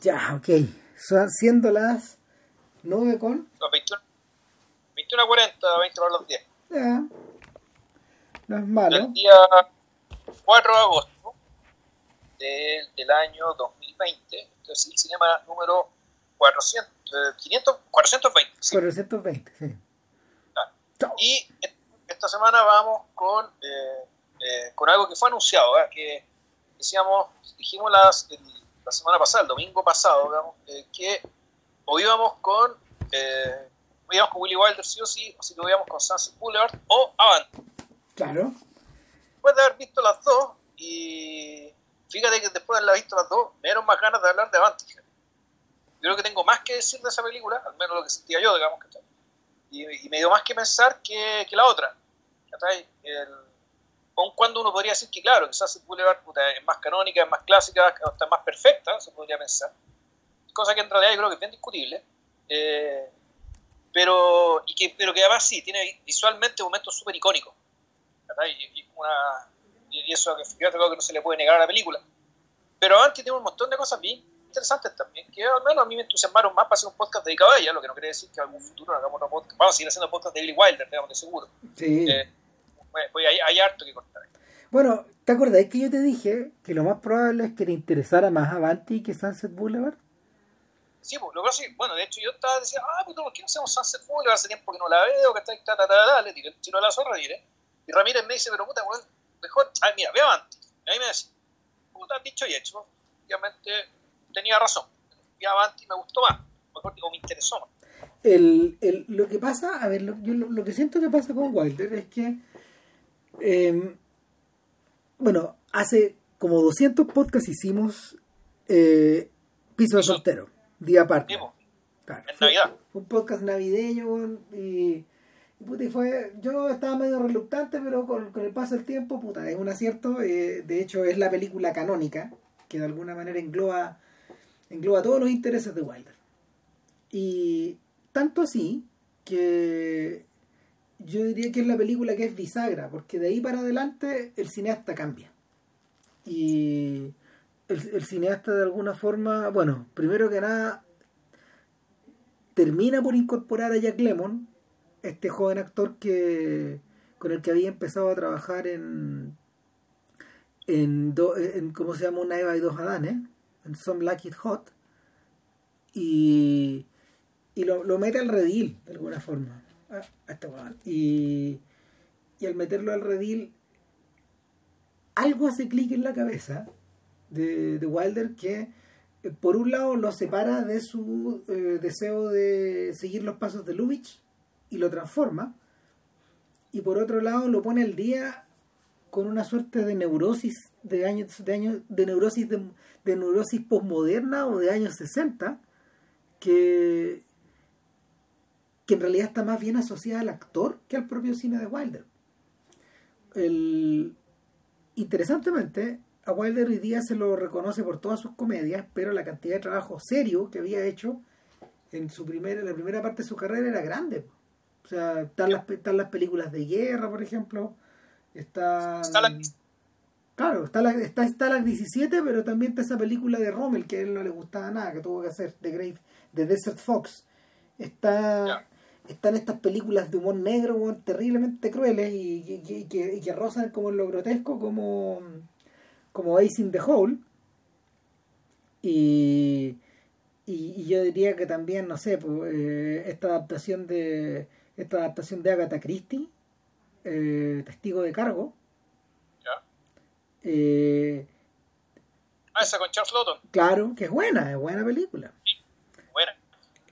Ya, ok. Son siendo las 9 con. Los 21, 21 a 40, 20 a las 10. Ya. No es malo. El día 4 de agosto del, del año 2020. Entonces, el cinema número 400, eh, 500, 420. sí. 420, sí. Chao. Y esta semana vamos con, eh, eh, con algo que fue anunciado, ¿eh? que decíamos, dijimos las, el- la semana pasada, el domingo pasado, digamos, eh, que o íbamos con, eh, o íbamos con Willy Wilder sí o sí, o si lo íbamos con Sunset Boulevard o Avant. Claro. Después de haber visto las dos, y fíjate que después de haber visto las dos, me dieron más ganas de hablar de Avant. Yo creo que tengo más que decir de esa película, al menos lo que sentía yo, digamos, ¿cachai? y, y me dio más que pensar que, que la otra. El, aun cuando uno podría decir que, claro, que Sunset Boulevard puta, es más canónica, es más clásica, hasta más perfecta, se podría pensar. Cosa que en realidad yo creo que es bien discutible. Eh, pero, y que, pero que además sí, tiene visualmente momentos súper icónicos. Y, y una, y eso que algo que no se le puede negar a la película. Pero antes tiene un montón de cosas bien interesantes también, que al menos a mí me entusiasmaron más para hacer un podcast dedicado a ella, lo que no quiere decir que en algún futuro hagamos otro podcast. Vamos a seguir haciendo podcast de Billy Wilder, digamos, de seguro. Sí. Eh, pues, pues hay, hay harto que cortar. Bueno, ¿te acordás que yo te dije que lo más probable es que le interesara más Avanti que Sunset Boulevard? Sí, pues, lo que que, bueno, de hecho yo estaba diciendo, ah, puto, ¿por qué no hacemos Sunset Boulevard? Hace tiempo que no la veo, que está ta, ta, ta, ta, le tiré el tiro a la zorra, diré. Y Ramírez me dice, pero puta, weón, mejor, ay, mira, veo antes. Y ahí me dice, puta, dicho y hecho, obviamente tenía razón. Vi Avanti y me gustó más, mejor digo, me interesó más. El, el, lo que pasa, a ver, lo, yo lo, lo que siento que pasa con Wilder es que, eh, bueno, hace como 200 podcasts hicimos eh, Piso de. Soltero, día aparte. Claro, en fue- Navidad. fue un podcast navideño y, y, puta, y fue yo estaba medio reluctante pero con, con el paso del tiempo puta es un acierto eh, de hecho es la película canónica que de alguna manera engloba engloba todos los intereses de Wilder y tanto así que yo diría que es la película que es bisagra porque de ahí para adelante el cineasta cambia y el, cineasta de alguna forma bueno primero que nada termina por incorporar a Jack Lemmon, este joven actor que con el que había empezado a trabajar en en, do- en ¿cómo se llama? Una Eva y dos Adanes, en Some Like It Hot y y lo, lo mete al redil de alguna forma a, a y y al meterlo al redil algo hace clic en la cabeza de, de Wilder que eh, por un lado lo separa de su eh, deseo de seguir los pasos de Lubitsch y lo transforma y por otro lado lo pone al día con una suerte de neurosis de años de años de neurosis de, de neurosis posmoderna o de años 60 que que en realidad está más bien asociada al actor que al propio cine de Wilder el, interesantemente a Wilder hoy día se lo reconoce por todas sus comedias, pero la cantidad de trabajo serio que había hecho en su primera, la primera parte de su carrera era grande. O sea, están las, están las películas de guerra, por ejemplo. Está, Está la- claro, está la, está Stalag 17, pero también está esa película de Rommel que a él no le gustaba nada, que tuvo que hacer, The Grave, The Desert Fox. Está. Están estas películas de humor negro, weón, terriblemente crueles y, y- y- y que, y que rozan como en lo grotesco, como, como Ace in the Hole. Y, y, y yo diría que también, no sé, pues, eh, esta adaptación de esta adaptación de Agatha Christie, eh, Testigo de Cargo, ¿ya? eh, Ah, esa con Charles Lawton. claro que es buena, es buena película.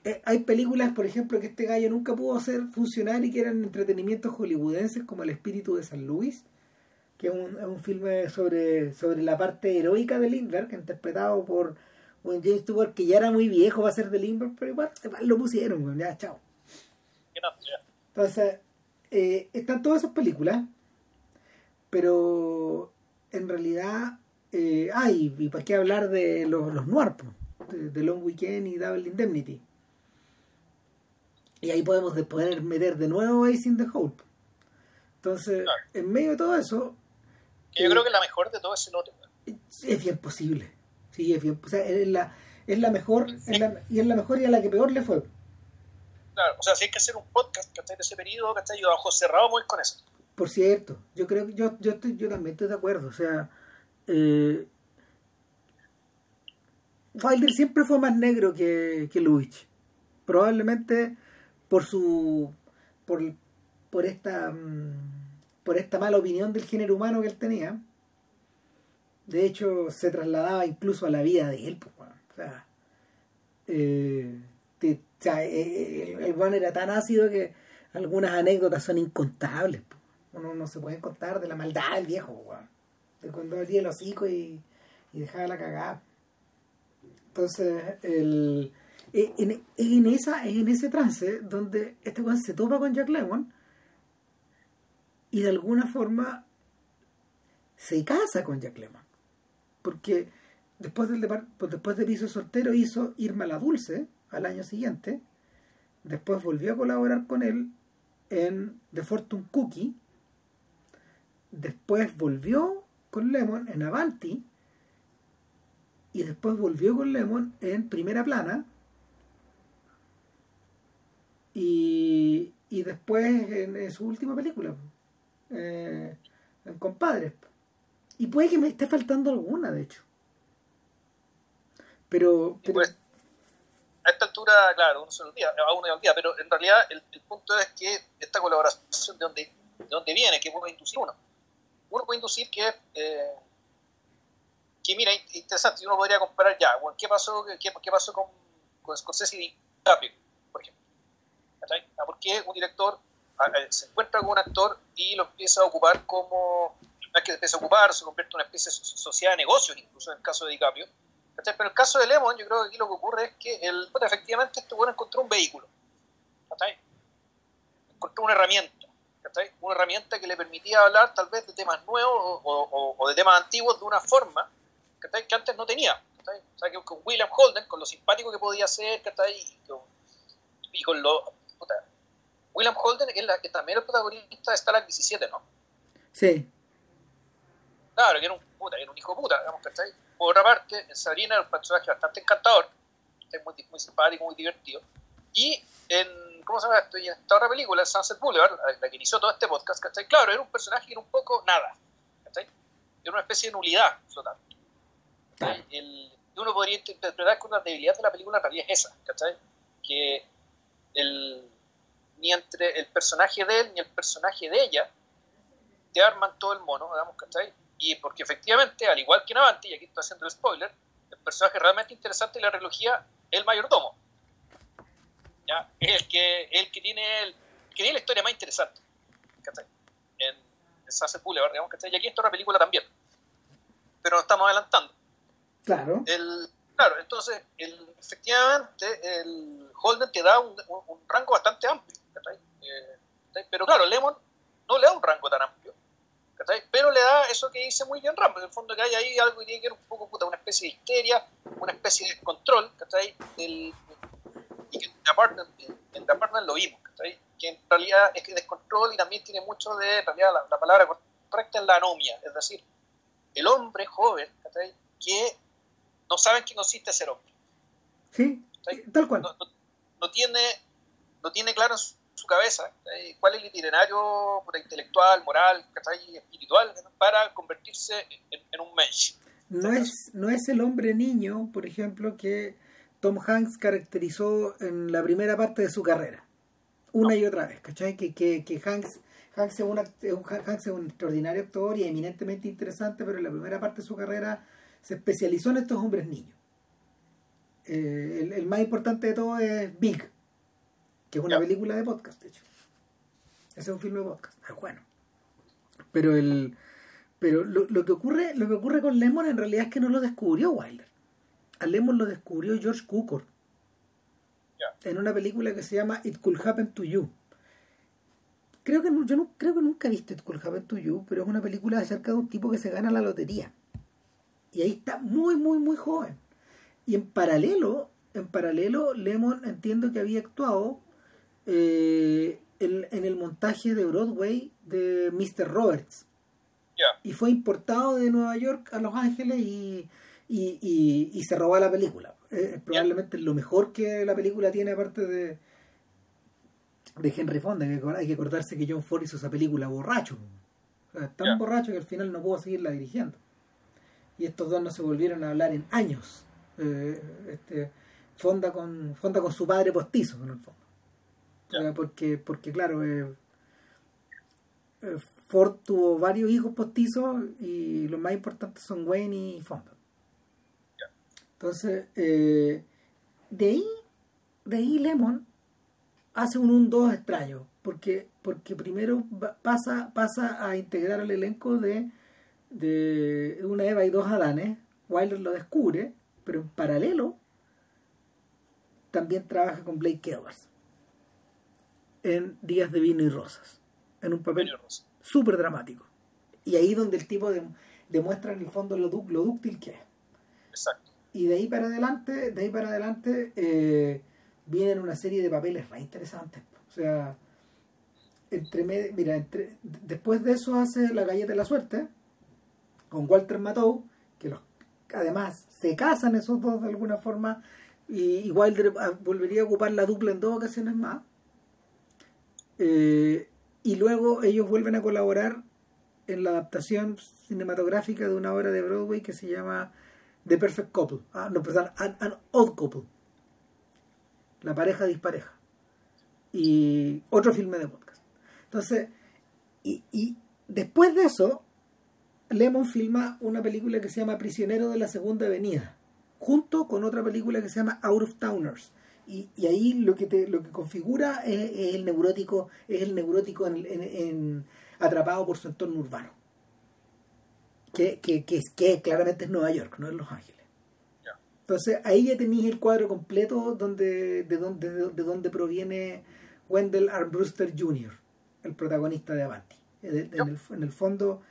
Eh, hay películas, por ejemplo, que este gallo nunca pudo hacer funcionar y que eran entretenimientos hollywoodenses, como El espíritu de San Luis, que es un, es un filme sobre, sobre la parte heroica de Lindbergh, interpretado por un James Stewart que ya era muy viejo va a ser de Lindbergh, pero igual, lo pusieron, ya, chao. Entonces, eh, están todas esas películas, pero en realidad, eh, ay, y para qué hablar de los, los noir, de, de Long Weekend y Double Indemnity. Y ahí podemos de poder meter de nuevo Ace in the Hole. Entonces, Claro. en medio de todo eso, Que yo Eh, creo que la mejor de todo es el otro. es bien posible. Sí, es bien. O sea, en la, es la mejor es la, y es la mejor y a la que peor le fue. Claro, o sea, si hay que hacer un podcast ¿cachai? de ese periodo, ¿cachai? Yo a ojos cerrados voy con eso. Por cierto, yo creo que yo, yo, estoy, yo también estoy de acuerdo. O sea, eh, Wilder siempre fue más negro que, que Lubitsch. Probablemente por su. por, por esta. mm, por esta mala opinión del género humano que él tenía. De hecho, se trasladaba incluso a la vida de él. pues, o sea, eh, sea, eh, el, el weón era tan ácido que algunas anécdotas son incontables. pues. Uno no se puede contar de la maldad del viejo, weón. De cuando abría el hocico y, y dejaba la cagada. Entonces, el, eh, en, en esa, en ese trance donde este weón se topa con Jack Lemmon y de alguna forma se casa con Jack Lemmon. Porque después, del pues después de Piso Soltero hizo Irma la Dulce al año siguiente. Después volvió a colaborar con él en The Fortune Cookie. Después volvió con Lemon en Avanti. Y después volvió con Lemon en Primera Plana. Y, y después en, en su última película, eh, en Compadres. Y puede que me esté faltando alguna, de hecho. Pero, pero pues, a esta altura, claro, uno se olvida, a uno se olvida, pero en realidad el, el punto es que esta colaboración de dónde, de dónde viene, que puede inducir uno. Uno puede inducir que, eh, que mira, in- interesante, uno podría comparar ya, bueno, ¿qué pasó, qué, qué pasó con, con Scorsese y DiCaprio? ¿Cachai? ¿Por qué un director ah, eh, se encuentra con un actor y lo empieza a ocupar como, no es que empieza a ocupar, se convierte en una especie de so- sociedad de negocios, incluso en el caso de DiCaprio, ¿cachai? Pero en el caso de Lemon, yo creo que aquí lo que ocurre es que el, puta, efectivamente este bueno encontró un vehículo. ¿cachai? Encontró una herramienta. ¿cachai? Una herramienta que le permitía hablar tal vez de temas nuevos o, de temas antiguos de una forma que antes no tenía. O sea, que con William Holden, con lo simpático que podía ser, ¿cachai? y con, y con lo... puta, William Holden es, la, que también es el protagonista de Stalag 17, ¿no? sí, Claro, que era un puta, era un hijo de puta, digamos, ¿cachai? Por otra parte, en Sabrina era un personaje bastante encantador, muy, muy simpático, muy divertido. Y en, ¿cómo se llama esto? Y en esta otra película, Sunset Boulevard, la, que inició todo este podcast, ¿cachai? Claro, era un personaje que era un poco nada, ¿cachai? Era una especie de nulidad flotante. El, uno podría interpretar que una debilidad de la película en realidad es esa, ¿cachai? Que el, ni entre el personaje de él ni el personaje de ella te arman todo el mono, digamos, ¿cachai? Y porque efectivamente, al igual que en Avanti, y aquí estoy haciendo el spoiler, el personaje realmente interesante de la trilogía es el mayordomo. ¿Ya? Es el que, el que tiene el, que tiene la historia más interesante, ¿cachai? En, en Sunset Boulevard, digamos, ¿cachai? Y aquí está otra película también. Pero nos estamos adelantando. claro. El, claro, entonces, el, efectivamente, el Holden te da un, un- un rango bastante amplio. Eh, pero claro, Lemon no le da un rango tan amplio, pero le da eso que dice muy bien Rambo, en el fondo que hay ahí algo que tiene que ver un poco, puta, una especie de histeria, una especie de descontrol, ¿cachai? Y que en The Apartment lo vimos, ¿cachai? que en realidad es que descontrol y también tiene mucho de, en realidad la, la palabra correcta es la anomia, es decir, el hombre joven, ¿cachai? que no saben qué consiste ser hombre. Sí, tal cual. No, no- no tiene, no tiene claro en su, su cabeza ¿cachai? cuál es el itinerario intelectual, moral, ¿cachai? espiritual para convertirse en, en un mensch. No es, no es el hombre niño, por ejemplo, que Tom Hanks caracterizó en la primera parte de su carrera. Una y otra vez, ¿cachai? Que, que, que Hanks, Hanks, es un- Hanks es un extraordinario actor y eminentemente interesante, pero en la primera parte de su carrera se especializó en estos hombres niños. Eh, el, el más importante de todo es Big, que es una película de podcast, de hecho. Ese es un filme de podcast, es bueno. Pero el pero lo, lo que ocurre lo que ocurre con Lemon en realidad es que no lo descubrió Wilder. A Lemon lo descubrió George Cukor en una película que se llama It Could Happen to You. Creo que no- yo no creo que nunca he visto It Could Happen to You, pero es una película acerca de un tipo que se gana la lotería. Y ahí está muy muy muy joven. Y en paralelo, en paralelo Lemon entiendo que había actuado eh, en, en el montaje de Broadway de Mr. Roberts y fue importado de Nueva York a Los Ángeles y, y, y, y se robó la película. Eh, probablemente lo mejor que la película tiene aparte de de Henry Fonda, que hay que acordarse que John Ford hizo esa película borracho. O sea, tan borracho que al final no pudo seguirla dirigiendo. Y estos dos no se volvieron a hablar en años. Eh, este, Fonda con Fonda con su padre postizo, en el fondo. Eh, porque, porque claro, eh, eh, Ford tuvo varios hijos postizos y los más importantes son Wayne y Fonda. Entonces, eh, de ahí, de ahí Lemon hace un 1-2 extraño, porque, porque primero pasa, pasa a integrar al elenco de, de una Eva y dos Adanes, Wilder lo descubre, pero en paralelo también trabaja con Blake Edwards en Días de Vino y Rosas, en un papel súper dramático. Y ahí donde el tipo de- demuestra en el fondo lo, lo dúctil que es. Exacto. Y de ahí para adelante, de ahí para adelante, eh, vienen una serie de papeles re interesantes. O sea, entre mira, entre, después de eso hace La Galleta de la Suerte, con Walter Matthau, que los, además se casan esos dos de alguna forma, y, Wilder ah, volvería a ocupar la dupla en dos ocasiones más. Eh, y luego ellos vuelven a colaborar en la adaptación cinematográfica de una obra de Broadway que se llama The Perfect Couple. Ah, no, perdón, An, An Odd Couple. La pareja dispareja. Y otro filme de podcast. Entonces, y, y después de eso, Lemon filma una película que se llama Prisionero de la Segunda Avenida, junto con otra película que se llama Out of Towners. Y, y ahí lo que te, lo que configura es, es el neurótico, es el neurótico en, en- en- atrapado por su entorno urbano. Que, que, que, es, que claramente es Nueva York, no es Los Ángeles. Entonces ahí ya tenéis el cuadro completo donde, de, donde, de, de donde proviene Wendell Armbruster Jr., el protagonista de Avanti. En el, en el- en el fondo,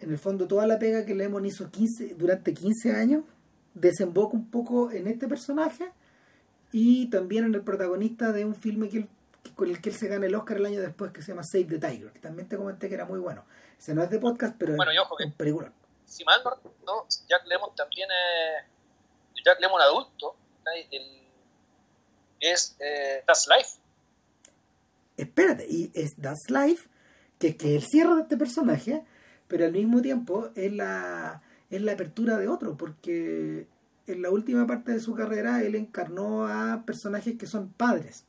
en el fondo toda la pega que Lemon hizo 15, durante 15 años desemboca un poco en este personaje y también en el protagonista de un filme que él- con el que él se gana el Oscar el año después que se llama Save the Tiger, que también te comenté que era muy bueno. Ese no es de podcast, pero Bueno, es un película. Si mal no Jack Lemon también es. Jack Lemon adulto. el- es eh, That's Life. Espérate, y es That's Life, que, que es el cierre de este personaje, pero al mismo tiempo es la, es la apertura de otro, porque en la última parte de su carrera él encarnó a personajes que son padres.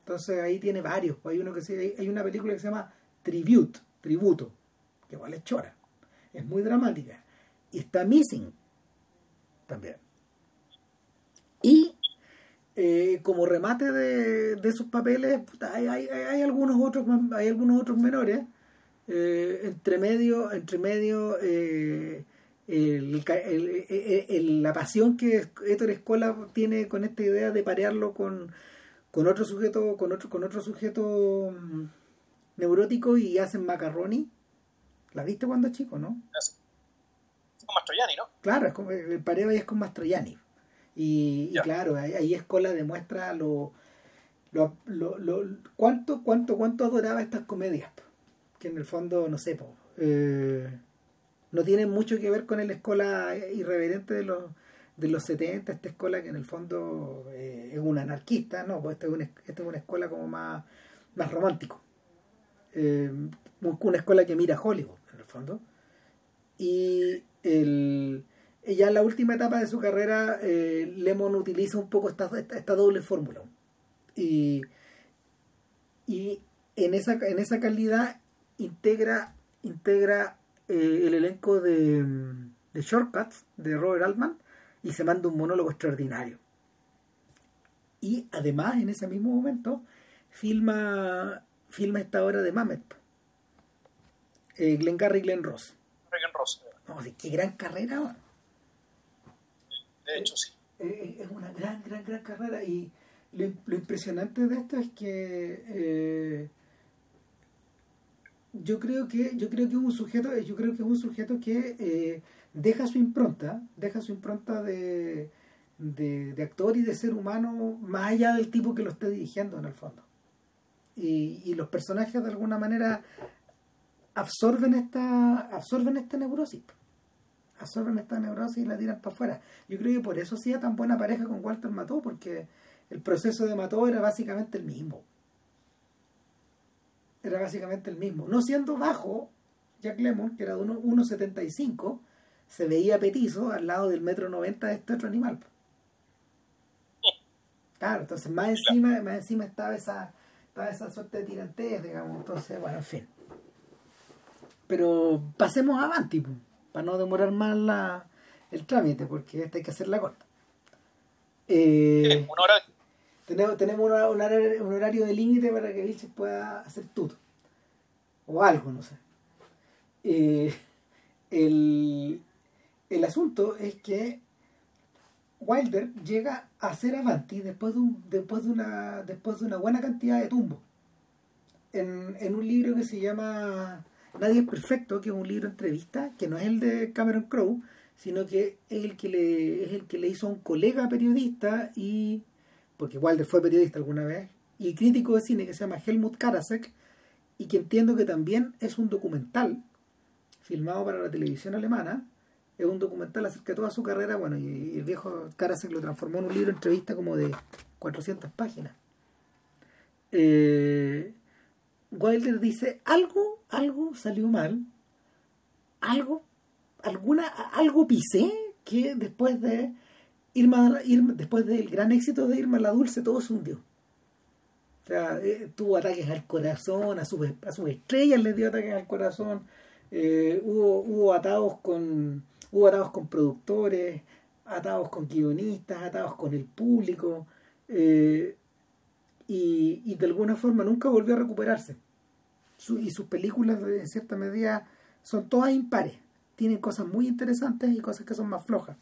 Entonces ahí tiene varios. Hay uno que se, hay- una película que se llama Tribute, Tributo, que igual es chora. Es muy dramática. Y está Missing también. Y eh, como remate de, de esos papeles, hay, hay, hay- algunos otros hay algunos otros menores. Eh, entre medio, entre medio eh, el- el- el- la pasión que Héctor Escola tiene con esta idea de parearlo con, con otro sujeto, con otro, con otro sujeto mm, neurótico y hacen macaroni. ¿La viste cuando chico, no? Es como Mastroianni, ¿no? Claro, es como, el pareo ahí es con Mastroianni. Y, claro, ahí, ahí Escola demuestra lo, lo, lo, lo- cuánto, cuánto, cuánto adoraba estas comedias. Que en el fondo, no sé, eh, no tienen mucho que ver con el Escola irreverente de los de los 70, esta escuela que en el fondo eh, es una anarquista, no, pues esta es una, esta es una escuela como más, más romántico. Eh, una escuela que mira Hollywood, en el fondo. Y el, ya en la última etapa de su carrera, eh, Lemon utiliza un poco esta, esta, esta doble fórmula. Y, y en, esa, en esa calidad integra, integra eh, el elenco de, de Shortcuts de Robert Altman y se manda un monólogo extraordinario. Y además, en ese mismo momento, filma, filma esta obra de Mamet. Eh, Glenn Garry y Glenn Ross. Regan Ross. No, sí, qué gran carrera. De hecho, sí. Eh, es una gran, gran, gran carrera y lo, lo impresionante de esto es que eh, yo creo que yo creo que un sujeto yo creo que es un sujeto que eh, deja su impronta deja su impronta de, de, actor y de ser humano más allá del tipo que lo esté dirigiendo en el fondo y, y los personajes de alguna manera absorben esta absorben esta neurosis absorben esta neurosis y la tiran para afuera. Yo creo que por eso hacía tan buena pareja con Walter Mató, porque el proceso de Mató era básicamente el mismo. Era básicamente el mismo. No siendo bajo, Jack Lemmon, que era de 1,75, se veía petizo al lado del metro 90 de este otro animal. Claro, entonces más encima, más encima estaba esa, estaba esa suerte de tirantez, digamos. Entonces, bueno, en fin. Pero pasemos Avanti, para no demorar más la, el trámite, porque esta hay que hacerla corta. Eh, tenemos, tenemos un, horario, un horario de límite para que Vilches pueda hacer todo. O algo, no sé. Eh, el, el asunto es que Wilder llega a ser Avanti después de, un, después de, una, después de una buena cantidad de tumbos. En, en un libro que se llama Nadie es Perfecto, que es un libro entrevista, que no es el de Cameron Crowe, sino que es el que le, es el que le hizo a un colega periodista y porque Wilder fue periodista alguna vez, y crítico de cine que se llama Helmut Karasek, y que entiendo que también es un documental filmado para la televisión alemana, es un documental acerca de toda su carrera, bueno, y, el viejo Karasek lo transformó en un libro entrevista como de 400 páginas. Eh, Wilder dice, algo, algo salió mal, algo, alguna, algo pisé que después de Irma, después del gran éxito de Irma la Dulce todo se hundió. O sea, eh, tuvo ataques al corazón, a, sus a sus estrellas les dio ataques al corazón, eh, hubo, hubo atados con Hubo atados con productores, atados con guionistas, atados con el público, eh, y, de alguna forma nunca volvió a recuperarse. y sus películas, en cierta medida, son todas impares. Tienen cosas muy interesantes y cosas que son más flojas.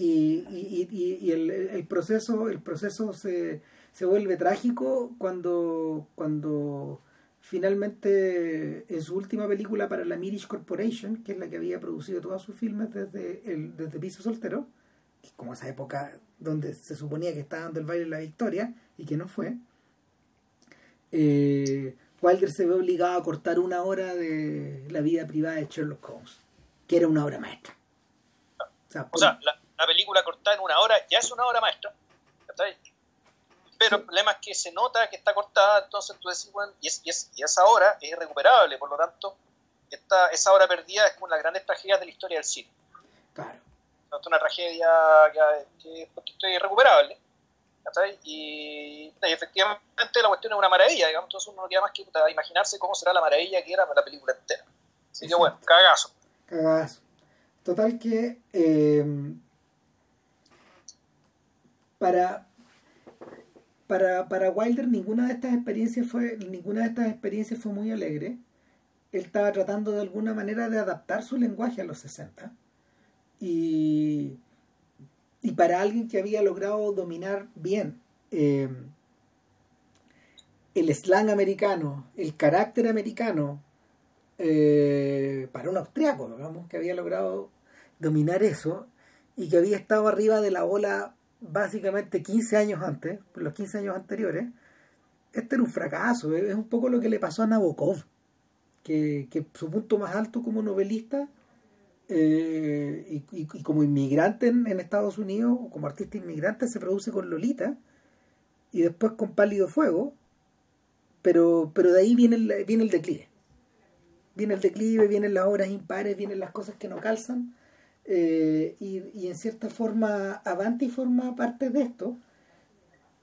Y, y, el, el, proceso, el proceso se, se vuelve trágico cuando, cuando finalmente en su última película para la Mirish Corporation, que es la que había producido todos sus filmes desde, el, desde Piso Soltero, que como esa época donde se suponía que estaba dando el baile la victoria y que no fue, eh, Wilder se ve obligado a cortar una hora de la vida privada de Sherlock Holmes, que era una obra maestra. O sea, la, película cortada en una hora ya es una obra maestra. Pero el problema es que se nota que está cortada, entonces tú decís, bueno, y, es, y, es, y esa hora es irrecuperable, por lo tanto, esta, esa hora perdida es como las grandes tragedias de la historia del cine. Claro. Es una tragedia que, es irrecuperable. Y, y, efectivamente la cuestión es una maravilla, digamos, entonces uno no queda más que imaginarse cómo será la maravilla que era la película entera. Así que bueno, cagazo. Cagazo. Total que eh, para, para, para Wilder ninguna de estas experiencias fue ninguna de estas experiencias fue muy alegre. Él estaba tratando de alguna manera de adaptar su lenguaje a los 60 y, y para alguien que había logrado dominar bien eh, el slang americano, el carácter americano, eh, para un austriaco, digamos, que había logrado dominar eso y que había estado arriba de la ola básicamente 15 años antes, los 15 años anteriores, este era un fracaso, es un poco lo que le pasó a Nabokov, que, su punto más alto como novelista eh, y, como inmigrante en, Estados Unidos, como artista inmigrante, se produce con Lolita y después con Pálido Fuego, pero, pero de ahí viene el, viene el declive. Viene el declive, vienen las obras impares, vienen las cosas que no calzan eh, y, en cierta forma Avanti forma parte de esto,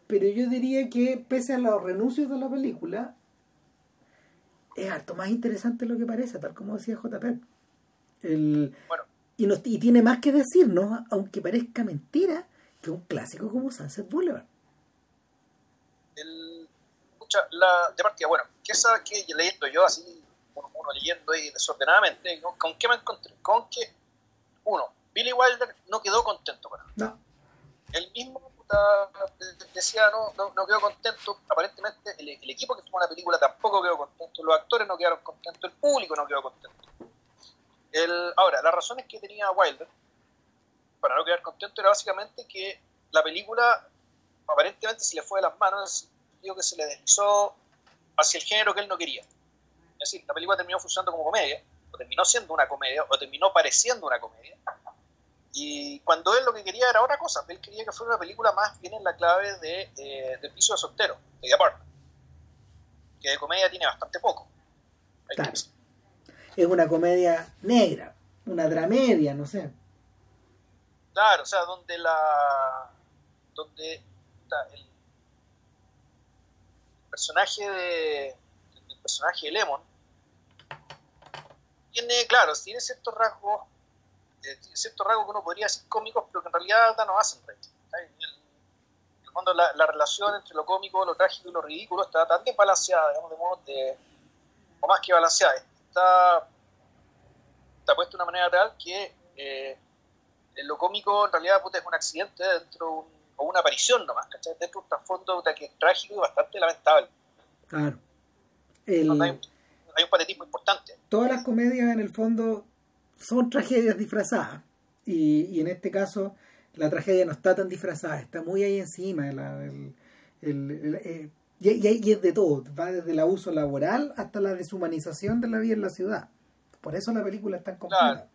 pero yo diría que pese a los renuncios de la película, es harto más interesante lo que parece, tal como decía JP. El, y, nos, y tiene más que decirnos, aunque parezca mentira, que un clásico como Sunset Boulevard. El, la, de partida, bueno, ¿qué que leyendo yo así, uno, leyendo ahí desordenadamente, ¿con qué me encontré? Con que uno, Billy Wilder no quedó contento con él. No. Él mismo decía, no, no, quedó contento. Aparentemente, el, equipo que tomó la película tampoco quedó contento. Los actores no quedaron contentos. El público no quedó contento. El, ahora, las razones que tenía Wilder para no quedar contento era básicamente que la película aparentemente se le fue de las manos en que se le deslizó hacia el género que él no quería. Es decir, la película terminó funcionando como comedia, terminó siendo una comedia, o terminó pareciendo una comedia. Y cuando él lo que quería era otra cosa, él quería que fuera una película más bien en la clave de, eh, del piso de soltero, de Apartment, que de comedia tiene bastante poco. Claro. Es una comedia negra, una dramedia, no sé. Claro, o sea, donde la. donde el personaje de. el personaje de Lemon tiene, claro, tiene ciertos rasgos, eh, tiene ciertos rasgos que uno podría decir cómicos, pero que en realidad no hacen reír. En el fondo, la, la, relación entre lo cómico, lo trágico y lo ridículo está tan desbalanceada, digamos, de modo de. o más que balanceada, está, está puesta de una manera real que. Eh, lo cómico en realidad puta, es un accidente dentro de un, o una aparición nomás, ¿cachai? Dentro de un trasfondo que es trágico y bastante lamentable. Claro. El... hay, un, patetismo importante. Todas las comedias en el fondo son tragedias disfrazadas. Y, y en este caso la tragedia no está tan disfrazada, está muy ahí encima. La, el, el, el, eh, y, y, es de todo, va desde el abuso laboral hasta la deshumanización de la vida en la ciudad. Por eso la película es tan completa. Claro,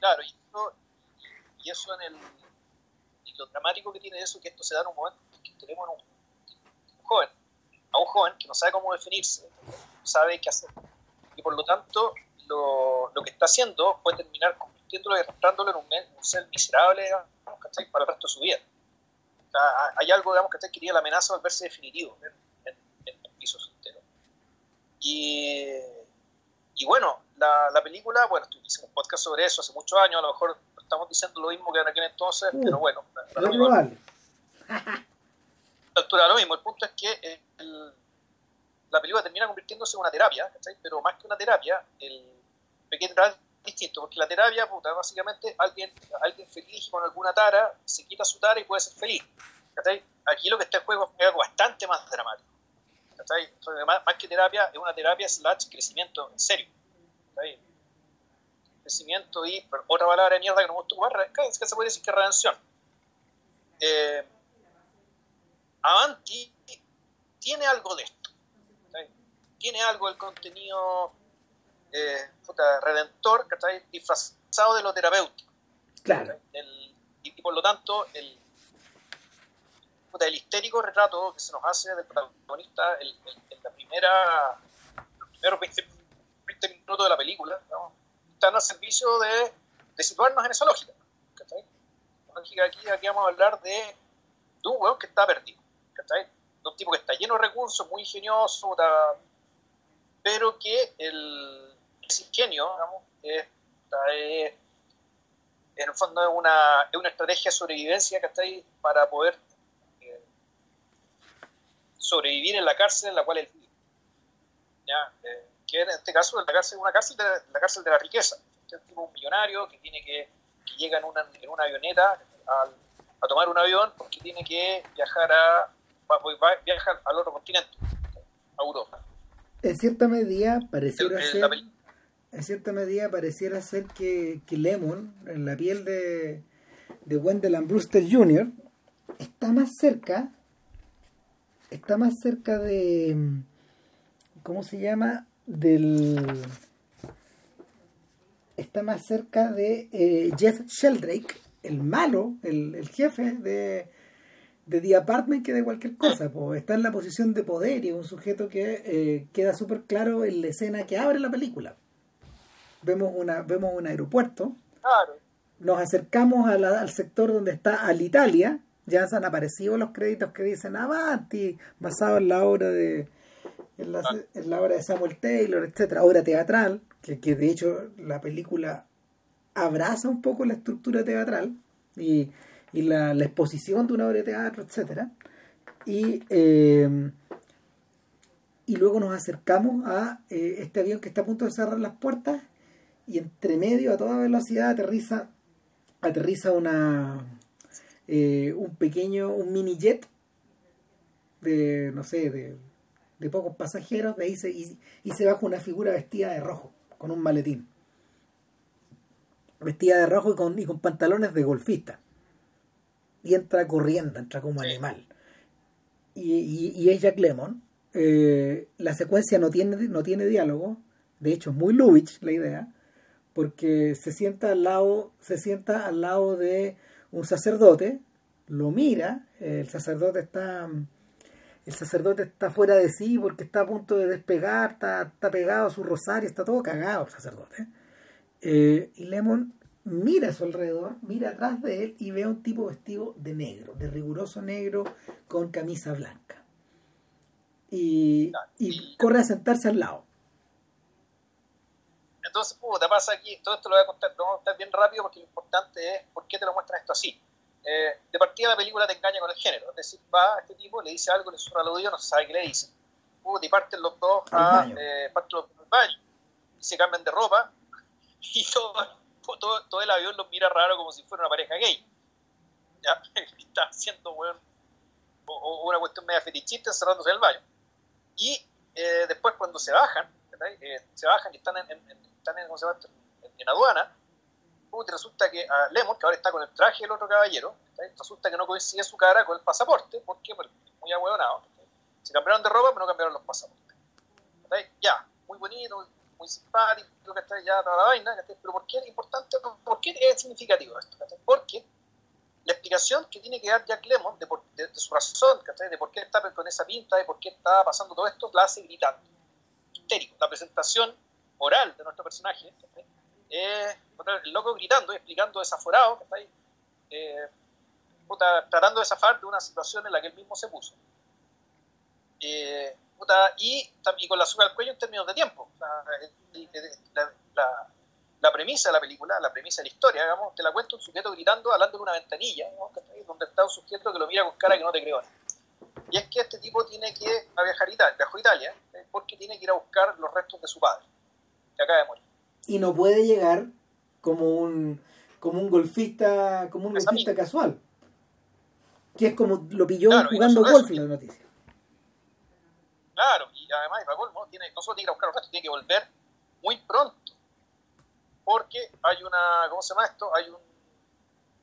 claro y y eso en el y lo dramático que tiene eso que esto se da en un momento en que tenemos un, un, joven a un joven que no sabe cómo definirse no sabe qué hacer y por lo tanto lo, lo que está haciendo puede terminar convirtiéndolo y arrastrándolo en un, un ser miserable digamos, ¿cachai? para el resto de su vida o sea, hay algo digamos que quería la amenaza al verse definitivo en, en, en el piso soltero y y bueno, la, la película, bueno, hicimos un podcast sobre eso hace muchos años, a lo mejor estamos diciendo lo mismo que en aquel entonces, uh, pero bueno. Es probable. A la altura lo mismo. El punto es que el, la película termina convirtiéndose en una terapia, ¿cachai? Pero más que una terapia, el pequeño distinto, porque la terapia, puta, básicamente alguien, alguien feliz con alguna tara se quita su tara y puede ser feliz. Aquí lo que está en juego es bastante más dramático. Entonces, más, que terapia, es una terapia slash crecimiento en serio. crecimiento y otra palabra de mierda que no me gusta ocupar, que se puede decir que redención. Eh, Avanti tiene algo de esto. ¿sí? Tiene algo del contenido eh, puta, redentor que está disfrazado de lo terapéutico. Claro. El, y, y, por lo tanto, el, puta, el histérico retrato que se nos hace del protagonista en la primera, los primeros 20, 20 minutos de la película, ¿no? están al servicio de, de, situarnos en esa lógica aquí, aquí vamos a hablar de, de un weón que está perdido. ¿Cachai? De un tipo que está lleno de recursos, muy ingenioso, está, pero que el, ingenio, digamos, es, es, en el fondo es una, es una estrategia de sobrevivencia está ahí para poder eh, sobrevivir en la cárcel en la cual él vive. ¿Ya? Eh, que en este caso la cárcel una cárcel de, la cárcel de la riqueza. Este tipo un millonario que tiene que, que llega en una, en una avioneta a, tomar un avión porque tiene que viajar a viajar al otro continente, a Europa. En cierta medida pareciera el, ser en cierta medida pareciera ser que, que Lemon en la piel de, de Wendell and Brewster Jr. está más cerca está más cerca de ¿cómo se llama? del está más cerca de eh, Jeff Sheldrake, el malo, el, el jefe de, de The Apartment que de cualquier cosa. Pues está en la posición de poder y es un sujeto que eh, queda súper claro en la escena que abre la película. Vemos, una, vemos un aeropuerto, claro. nos acercamos a la, al sector donde está Alitalia, ya se han aparecido los créditos que dicen Avanti, basado en la obra de, en la, en la, obra de Samuel Taylor, etcétera, obra teatral, que, que, de hecho la película abraza un poco la estructura teatral y, y la, exposición de una obra de teatro, etcétera. Y, eh, y luego nos acercamos a eh, este avión que está a punto de cerrar las puertas y entre medio a toda velocidad aterriza aterriza una eh, un pequeño un mini jet de no sé de de pocos pasajeros, de ahí y, y, se baja una figura vestida de rojo, con un maletín. Vestida de rojo y con, y con pantalones de golfista. Y entra corriendo, entra como sí. animal. Y, y, y, es Jack Lemon. Eh, la secuencia no tiene, no tiene diálogo, De hecho, es muy Lubitsch la idea, porque se sienta al lado, se sienta al lado de un sacerdote, lo mira, el sacerdote está el sacerdote está fuera de sí porque está a punto de despegar, está, está pegado a su rosario, está todo cagado el sacerdote. Eh, y Lemon mira a su alrededor, mira atrás de él y ve a un tipo vestido de negro, de riguroso negro con camisa blanca. Y, y corre a sentarse al lado. Entonces, te pasa aquí, todo esto lo voy a contar, lo voy a contar bien rápido porque lo importante es por qué te lo muestran esto así. Eh, de partida la película te engaña con el género, es decir, va a este tipo, le dice algo, le suena al oído, no sabe qué le dice. y parten los dos a, eh, parten los dos al baño, y se cambian de ropa, y todo, todo, el avión los mira raro como si fuera una pareja gay. Ya, está haciendo, bueno, o, una cuestión media fetichista encerrándose en el baño. Y eh, después cuando se bajan, eh, se bajan y están en, están en, en aduana, y resulta que a Lemon, que ahora está con el traje del otro caballero, resulta que no coincide su cara con el pasaporte. Porque muy ahueonado. Se cambiaron de ropa, pero no cambiaron los pasaportes. Ya, muy bonito, muy simpático, ya toda la vaina, pero ¿por qué es importante? ¿Por qué es significativo esto? Porque la explicación que tiene que dar Jack Lemon de, de, su razón, de por qué está con esa pinta, de por qué está pasando todo esto, la hace gritando. Histérico. La presentación moral de nuestro personaje es el loco gritando explicando desaforado, ahí, eh, tratando de zafar de una situación en la que él mismo se puso. Eh, y, y, con la soga al cuello en términos de tiempo. la, premisa de la película, la premisa de la historia, digamos, te la cuenta un sujeto gritando, hablando de una ventanilla, donde está un sujeto que lo mira con cara que no te creo. Y es que este tipo tiene que viajar a Italia, viajó a Italia eh, porque tiene que ir a buscar los restos de su padre, que acaba de morir. Y no puede llegar como un como un golfista como un golfista casual que es como lo pilló jugando golf en la noticia claro y además y tiene, no solo tiene que buscar los restos tiene que volver muy pronto porque hay una ¿cómo se llama esto? hay un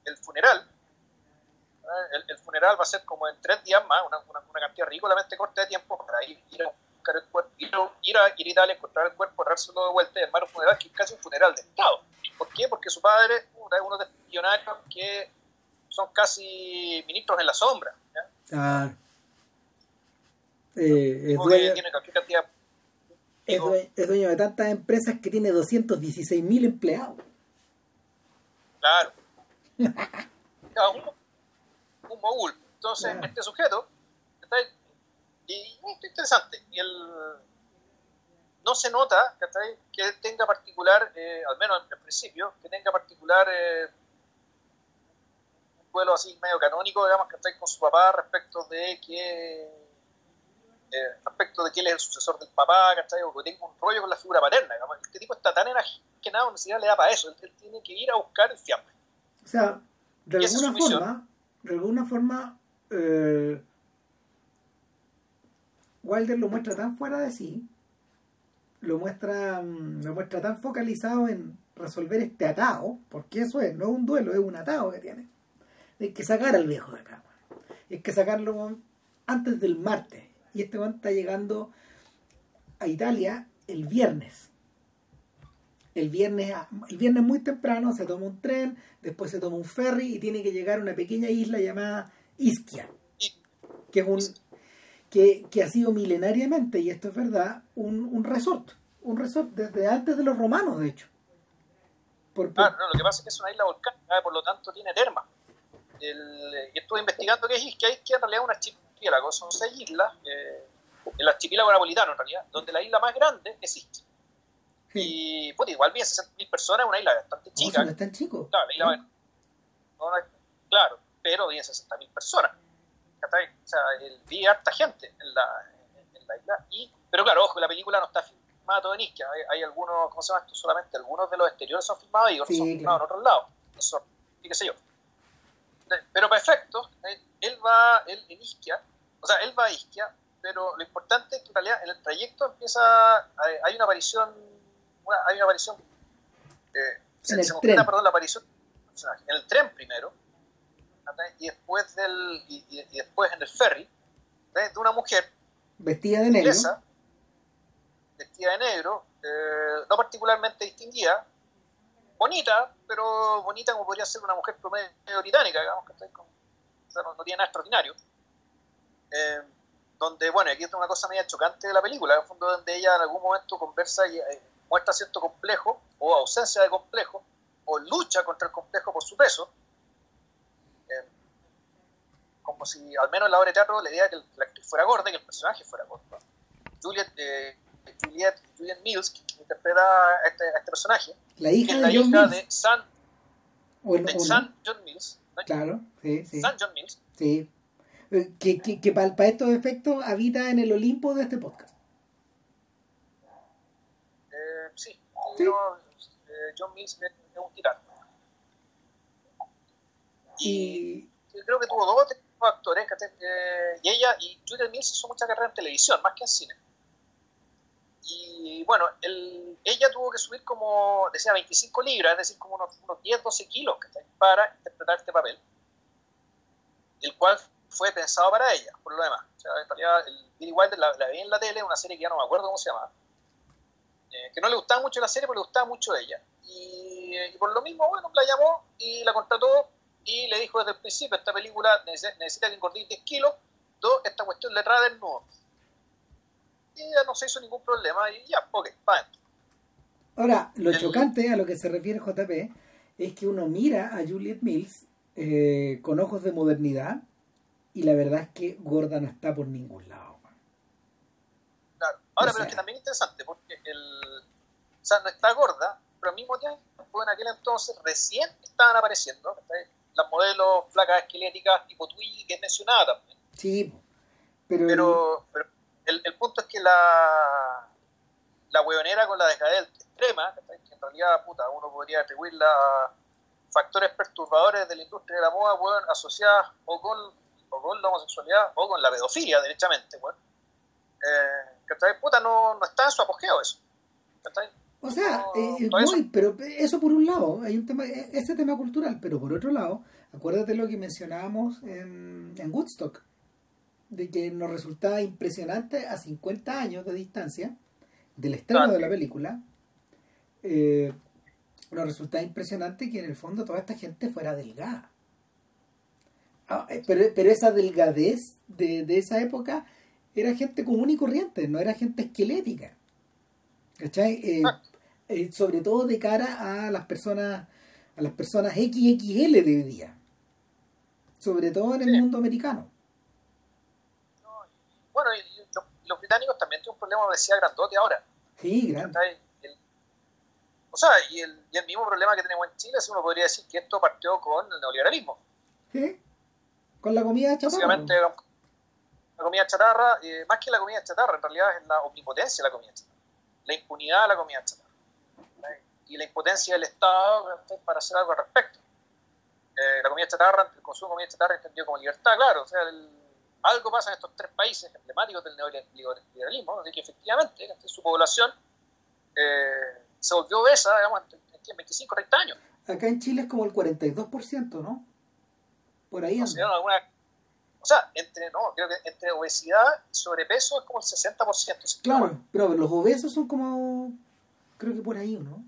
el funeral ¿eh? el, funeral va a ser como en tres días más una, una, una cantidad ridículamente corta de tiempo para ir, ir a buscar el cuerpo, ir, ir a, ir a Italia, encontrar el cuerpo, traérselo de vuelta y armar un funeral que es casi un funeral de Estado. ¿Por qué? Porque su padre es uno de los millonarios que son casi ministros en la sombra. Ah. Eh, es, dueño, es, dueño, de tantas empresas que tiene 216 mil empleados. Claro. un, un mogul. Entonces, este sujeto está y esto es interesante. Y el, no se nota que tenga particular, eh, al menos en principio, que tenga particular eh, un duelo así medio canónico, digamos, que está con su papá respecto de que eh, respecto de que él es el sucesor del papá, ¿cachai? o que tenga un rollo con la figura paterna. Digamos. Este tipo está tan enajenado, ni siquiera le da para eso. Él, tiene que ir a buscar el fiambre. O sea, de alguna forma, de alguna forma, eh, Wilder lo muestra tan fuera de sí, lo muestra, mm, lo muestra tan focalizado en resolver este atado, porque eso es, no es un duelo, es un atado que tiene. Hay que sacar al viejo de acá. Hay que sacarlo antes del martes. Y este hombre está llegando a Italia el viernes. El viernes, el viernes muy temprano se toma un tren, después se toma un ferry y tiene que llegar a una pequeña isla llamada Ischia, que es un, que, ha sido milenariamente, y esto es verdad, un, un resort. Un resort desde antes de los romanos, de hecho. Ah, no, lo que pasa es que es una isla volcánica, por lo tanto tiene termas. y estuve investigando que es hay que en realidad una archipiélago, son seis islas, eh, el archipiélago napolitano en realidad, donde la isla más grande existe. Y pues, igual bien 60.000 personas, una isla bastante chica. No es tan chico. Claro, la isla, claro pero bien 60.000 personas. O sea, vi harta gente en la, en la isla. Y, pero claro, ojo, la película no está filmada todo en Isquia. Hay, algunos, ¿cómo se llama esto? Solamente algunos de los exteriores son filmados y otros son filmados en otros lados. Eso, y qué sé yo. Pero para efectos, él va él, en Isquia, o sea, él va a Isquia, pero lo importante es que en realidad en el trayecto empieza, hay una aparición, hay una aparición, eh, en se, el tren. perdón, la aparición en el tren primero, y después, del, y, después en el ferry, de una mujer vestida de negro, vestida de negro, eh, no particularmente distinguida, bonita, pero bonita como podría ser una mujer promedio británica, digamos, que o sea, no, tiene nada extraordinario. Eh, donde, bueno, aquí está una cosa media chocante de la película, en el fondo donde ella en algún momento conversa y eh, muestra cierto complejo, o ausencia de complejo, o lucha contra el complejo por su peso, eh, como si al menos en la obra de teatro le diera que la actriz fuera gorda y que el personaje fuera gordo. Juliet, Juliet, Juliet Mills, que interpreta a este, a este personaje, la hija, de, la John hija de San, de San John Mills. Claro, sí, sí. San John Mills. Sí. Que, que, que para, estos efectos habita en el Olimpo de este podcast. Eh, sí, ¿Sí? eh, John Mills es, un tirano. Y, y, creo que tuvo dos actores, eh, y ella y Julia Mills hizo mucha carrera en televisión, más que en cine. Y bueno, el, ella tuvo que subir como, decía, 25 libras, es decir, como unos, unos 10, 12 kilos para interpretar este papel, el cual fue pensado para ella, por lo demás. O sea, en realidad, el Billy Wilder la, la, vi en la tele, una serie que ya no me acuerdo cómo se llama, eh, que no le gustaba mucho la serie, pero le gustaba mucho ella. Y, y, por lo mismo, bueno, la llamó y la contrató y le dijo desde el principio, esta película necesita, necesita que engordéis 10 kilos, dos, esta cuestión le trae desnudo y ya no se hizo ningún problema y ya, ok, va Ahora, lo el... chocante a lo que se refiere JP es que uno mira a Juliet Mills eh, con ojos de modernidad y la verdad es que gorda no está por ningún lado. Claro, ahora, o sea, pero es que también es interesante porque el, o sea, no está gorda, pero al mismo tiempo en aquel entonces recién estaban apareciendo las modelos flacas esqueléticas tipo Twiggy que es mencionada también. Sí, pero, pero, pero el, el, punto es que la, la hueonera con la decadencia extrema, que en realidad puta, uno podría atribuirla a factores perturbadores de la industria de la moda, bueno, asociadas o con, o con la homosexualidad o con la pedofilia, derechamente, bueno. Eh, puta no, no está en su apogeo eso. O sea, eh, muy, eso. pero eso por un lado, hay un tema, ese tema cultural, pero por otro lado, acuérdate lo que mencionábamos en, en Woodstock de que nos resultaba impresionante a 50 años de distancia del estreno de la película, eh, nos resultaba impresionante que en el fondo toda esta gente fuera delgada. Ah, pero, pero, esa delgadez de, de, esa época era gente común y corriente, no era gente esquelética. ¿Cachai? Eh, eh, sobre todo de cara a las personas a las personas XXL de hoy día. Sobre todo en el sí. mundo americano bueno, y los, los, británicos también tienen un problema de obesidad grandote ahora. Sí, grande. El, o sea, y el, y el, mismo problema que tenemos en Chile, si uno podría decir que esto partió con el neoliberalismo. ¿Sí? Con la comida chatarra. Básicamente, la comida chatarra, eh, más que la comida chatarra, en realidad es la omnipotencia de la comida chatarra. La impunidad de la comida chatarra. Y la impotencia del Estado para hacer algo al respecto. Eh, la comida chatarra, el consumo de comida chatarra entendido como libertad, claro. O sea, el, algo pasa en estos tres países emblemáticos del neoliberalismo, de que efectivamente su población eh, se volvió obesa, digamos, en 25 30 años. Acá en Chile es como el 42%, ¿no? Por ahí. O sea, alguna, o sea entre, no, creo que entre obesidad y sobrepeso es como el 60%. Claro, pero los obesos son como, creo que por ahí, ¿no?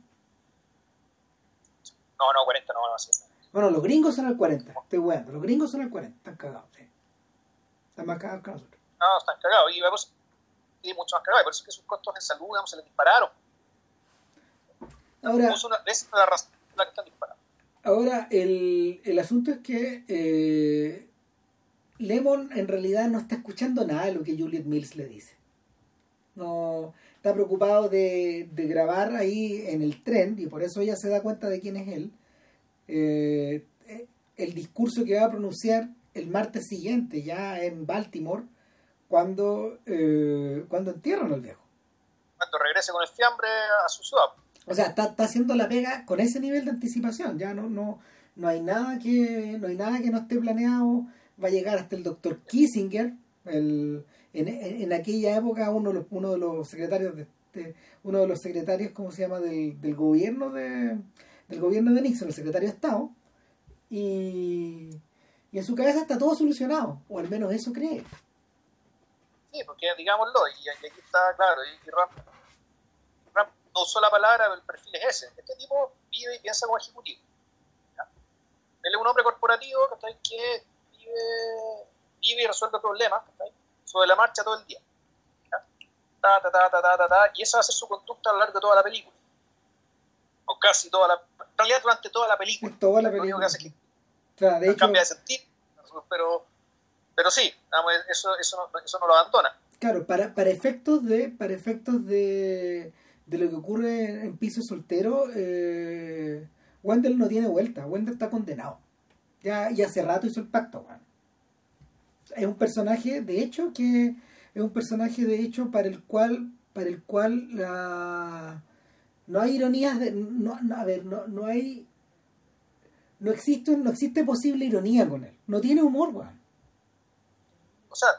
No, no, 40 no, no, así. Bueno, los gringos son el 40, estoy bueno, los gringos son el 40, están cagados, sí. Están más cagados que nosotros. No, están cagados. Y vemos y mucho más cagados. Y por eso es que sus costos en salud, digamos, se les dispararon. Ahora, una, es la razón por la que están disparados. Ahora, el, el asunto es que eh, Lemon en realidad no está escuchando nada de lo que Juliet Mills le dice. No está preocupado de, de grabar ahí en el tren y por eso ella se da cuenta de quién es él. Eh, el discurso que va a pronunciar el martes siguiente, ya en Baltimore, cuando, eh, cuando entierran al viejo. Cuando regrese con el fiambre a su ciudad. O sea, está, está haciendo la pega con ese nivel de anticipación. Ya no, no, no hay nada que, no hay nada que no esté planeado. Va a llegar hasta el doctor Kissinger, el, en, en, aquella época uno de los, uno de los secretarios de, de, uno de los secretarios, ¿cómo se llama? del, del gobierno de del gobierno de Nixon, el secretario de Estado, y y en su cabeza está todo solucionado, o al menos eso cree. Sí, porque digámoslo, y, aquí está claro, y, y Ram, no usó la palabra, pero el perfil es ese. Este tipo vive y piensa como ejecutivo. Él es un hombre corporativo que vive, vive y resuelve problemas sobre la marcha todo el día. Ta, ta, ta, ta, ta, ta, y esa va a ser su conducta a lo largo de toda la película. O casi toda la. En realidad, durante toda la película. Toda la película. Que o sea, de hecho, cambia de sentido, pero, pero sí, eso, eso, no, eso no lo abandona. Claro, para, para efectos de. Para efectos de de lo que ocurre en, Piso Soltero, eh, Wendell no tiene vuelta. Wendell está condenado. Ya, ya hace rato hizo el pacto, Es un personaje, de hecho, que es un personaje, de hecho, para el cual, para el cual la... no hay ironías, de, no, a ver, no, no hay, no existe, no existe posible ironía con él. No tiene humor. O sea,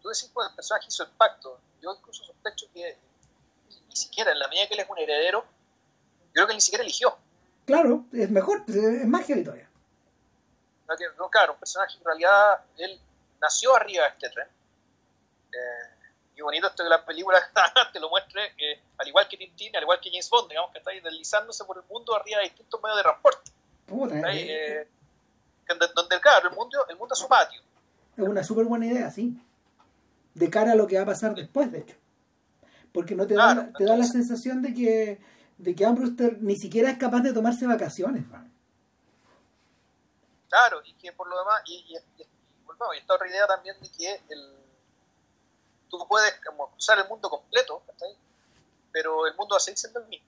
tú decís, pues el personaje hizo el pacto. Yo incluso sospecho que ni siquiera, en la medida que él es un heredero, yo creo que él ni siquiera eligió. Claro, es mejor, es más que todavía. No, claro, un personaje en realidad, él nació arriba de este tren. Eh, y bonito esto que la película te lo muestre, al igual que Tintín, al igual que James Bond, digamos que está deslizándose por el mundo arriba de distintos medios de transporte. Puta, eh, eh, donde, claro, el mundo, el mundo es su patio. Es una súper buena idea, sí. De cara a lo que va a pasar después, de hecho porque no te, da, te da la sensación de que, de que Ambrose ni siquiera es capaz de tomarse vacaciones. Claro, y que por lo demás, y, y, y, y esta otra idea también de que el, tú puedes como, usar el mundo completo, pero el mundo va a seguir siendo el mismo.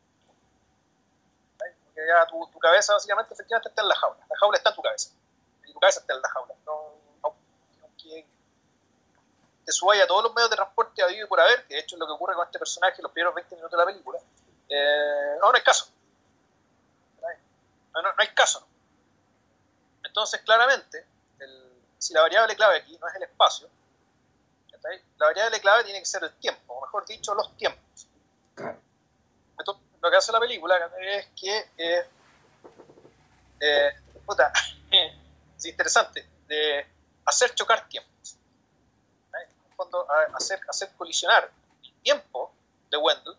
Porque ya tu, tu, cabeza básicamente efectivamente está en la jaula, la jaula está en tu cabeza, y tu cabeza está en la jaula. No, te subáis a todos los medios de transporte a vivir por haber, que de hecho es lo que ocurre con este personaje en los primeros 20 minutos de la película, eh, no, no hay caso. No, no, hay caso. Entonces, claramente, si la variable clave aquí no es el espacio, la variable clave tiene que ser el tiempo, o mejor dicho, los tiempos. Entonces, lo que hace la película es que, eh, eh, puta, es interesante, de hacer chocar tiempo hacer, hacer colisionar el tiempo de Wendell.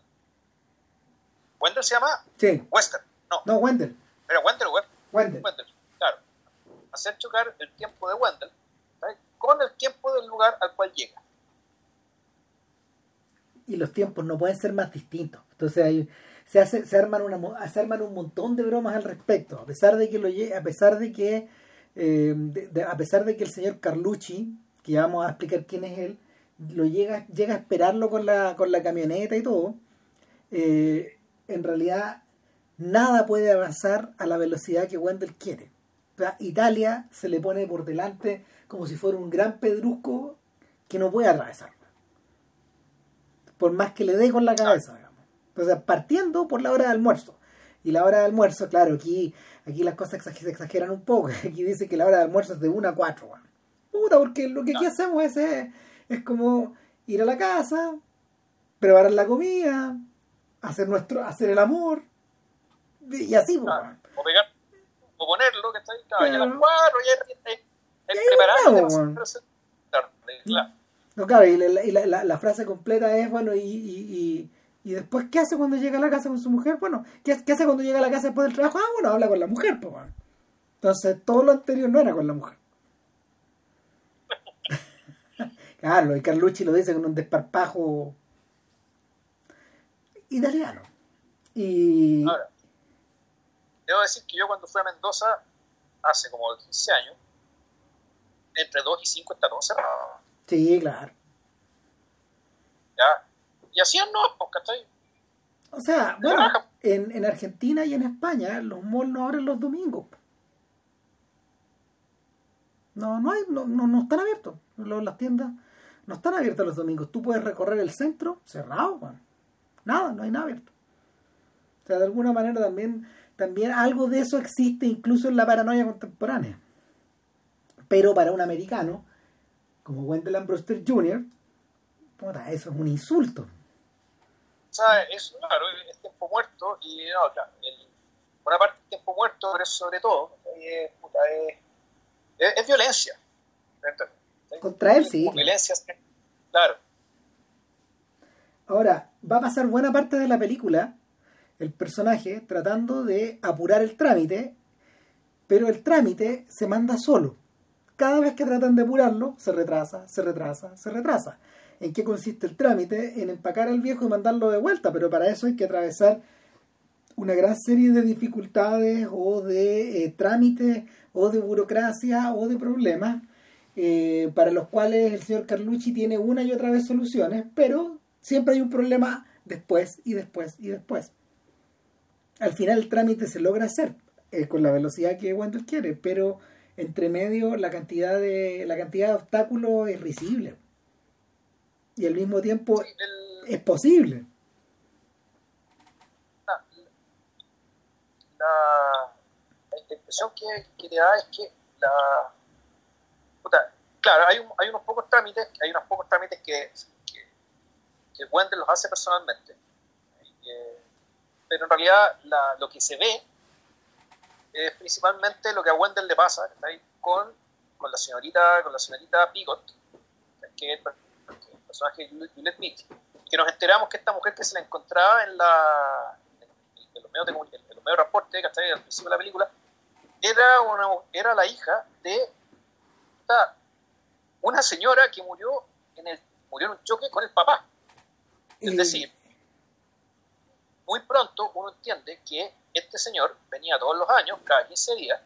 ¿Wendell se llama? Sí. Western. No. No, Wendell. ¿Era Wendell o Wendell? Wendell. Claro. Hacer chocar el tiempo de Wendell con el tiempo del lugar al cual llega. Y los tiempos no pueden ser más distintos. Entonces hay, se, hace, se, arman una, se arman un montón de bromas al respecto. A pesar de que lo a pesar de que eh, a pesar de que el señor Carlucci, que ya vamos a explicar quién es él, lo llega, llega a esperarlo con la, con la camioneta y todo, eh, en realidad nada puede avanzar a la velocidad que Wendell quiere. Italia se le pone por delante como si fuera un gran pedrusco que no puede atravesar. Por más que le dé con la cabeza, digamos. Entonces, partiendo por la hora de almuerzo. Y la hora de almuerzo, claro, aquí, aquí las cosas se exageran un poco. Aquí dice que la hora de almuerzo es de 1 a 4. Puta, porque lo que aquí hacemos es, es como ir a la casa, preparar la comida, hacer nuestro, hacer el amor, y así, pues, o, pegar, o ponerlo, que está ahí, claro, claro. a las cuatro, y hay, preparado, claro. No, claro, y, la, y la, la, frase completa es, bueno, y, y, y, después, ¿qué hace cuando llega a la casa con su mujer? Bueno, ¿qué, ¿qué, hace cuando llega a la casa después del trabajo? Ah, bueno, habla con la mujer, pues, Entonces, todo lo anterior no era con la mujer. Claro, y Carlucci lo dice con un desparpajo italiano. Y. Ahora, debo decir que yo cuando fui a Mendoza, hace como 15 años, entre 2 y 5 está todo cerrado. Sí, claro. Ya. Y así no, pues, ¿cachai? O sea, bueno, en, en Argentina y en España los malls no abren los domingos. No, no hay, no, no, no están abiertos las tiendas no están abiertos los domingos. Tú puedes recorrer el centro cerrado, Nada, no hay nada abierto. O sea, de alguna manera también, también algo de eso existe incluso en la paranoia contemporánea. Pero para un americano, como Wendell Ambroster Jr., eso es un insulto. O sea, es, claro, es tiempo muerto y no, claro, el, una parte del tiempo muerto, pero sobre todo, es, es, es violencia. Contra él, sí. claro. Ahora, va a pasar buena parte de la película el personaje tratando de apurar el trámite, pero el trámite se manda solo. Cada vez que tratan de apurarlo, se retrasa, se retrasa, se retrasa. ¿En qué consiste el trámite? En empacar al viejo y mandarlo de vuelta, pero para eso hay que atravesar una gran serie de dificultades o de eh, trámites o de burocracia o de problemas eh, para los cuales el señor Carlucci tiene una y otra vez soluciones, pero siempre hay un problema después y después y después. Al final el trámite se logra hacer eh, con la velocidad que Wendell quiere, pero entre medio la cantidad de la cantidad de obstáculos es risible y al mismo tiempo es posible. La, impresión que, que, te da es que la claro, hay, hay unos pocos trámites, hay unos pocos trámites que, que, que Wendell los hace personalmente. pero en realidad lo que se ve es principalmente lo que a Wendell le pasa con, con la señorita con la señorita Pigot, que es el personaje de Juliette Mitch, que nos enteramos que esta mujer que se la encontraba en la en, los medios de, en los medios de transporte que al principio de la película era una, era la hija de una señora que murió en el murió en un choque con el papá es decir muy pronto uno entiende que este señor venía todos los años, cada 15 días,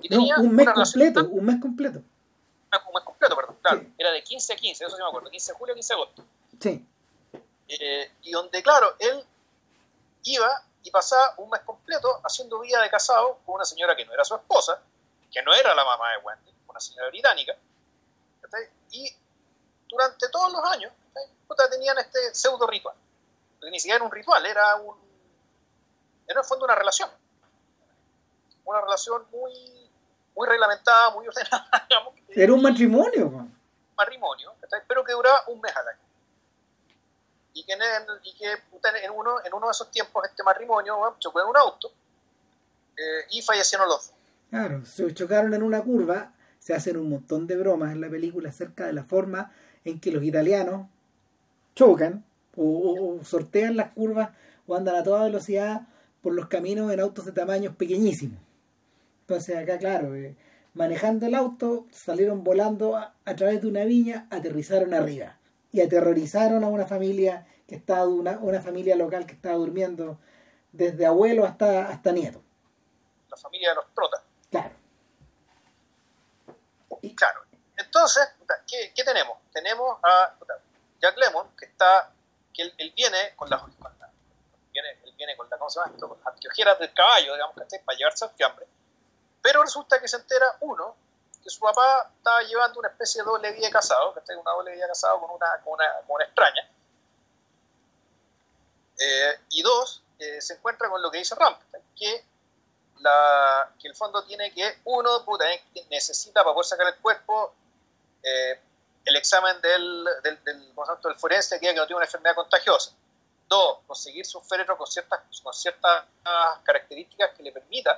y tenía un mes completo, un mes completo. Un mes completo, perdón, claro. Era de 15 a 15, eso sí me acuerdo, 15 de julio a 15 de agosto. Sí. Eh, y donde, claro, él iba y pasaba un mes completo haciendo vida de casado con una señora que no era su esposa, que no era la mamá de Wendy, una señora británica, y durante todos los años tenían este pseudo ritual, porque ni siquiera era un ritual, era un en el fondo una relación. Una relación muy, muy reglamentada, muy ordenada. Digamos, Era un matrimonio. Man. Matrimonio, pero que duraba un mes al año. Y que, en, y que en, uno, en uno de esos tiempos este matrimonio chocó en un auto eh, y fallecieron los dos. Claro, se chocaron en una curva, se hacen un montón de bromas en la película acerca de la forma en que los italianos chocan o sortean las curvas o andan a toda velocidad por los caminos en autos de tamaños pequeñísimos. Entonces acá, claro, eh, manejando el auto, salieron volando a, través de una viña, aterrizaron arriba y aterrorizaron a una familia que estaba una, una familia local que estaba durmiendo desde abuelo hasta, hasta nieto. La familia de los trotas. Claro. Claro. Entonces, ¿qué, ¿qué, tenemos? Tenemos a Jack Lemon, que está, que él, viene con las viene, él viene con la, ¿cómo se llama? Con del caballo, digamos, para llevarse al fiambre. Pero resulta que se entera, uno, que su papá estaba llevando una especie de doble vida de casado, está una doble vida de casado con una, con una, con una extraña. Eh, y dos, eh, se encuentra con lo que dice Ramp, que, la, que el fondo tiene que, uno, puta, eh, necesita para poder sacar el cuerpo el examen del, del, del, del forense que diga que no tiene una enfermedad contagiosa. Dos, conseguir su féretro con ciertas, con ciertas características que le permitan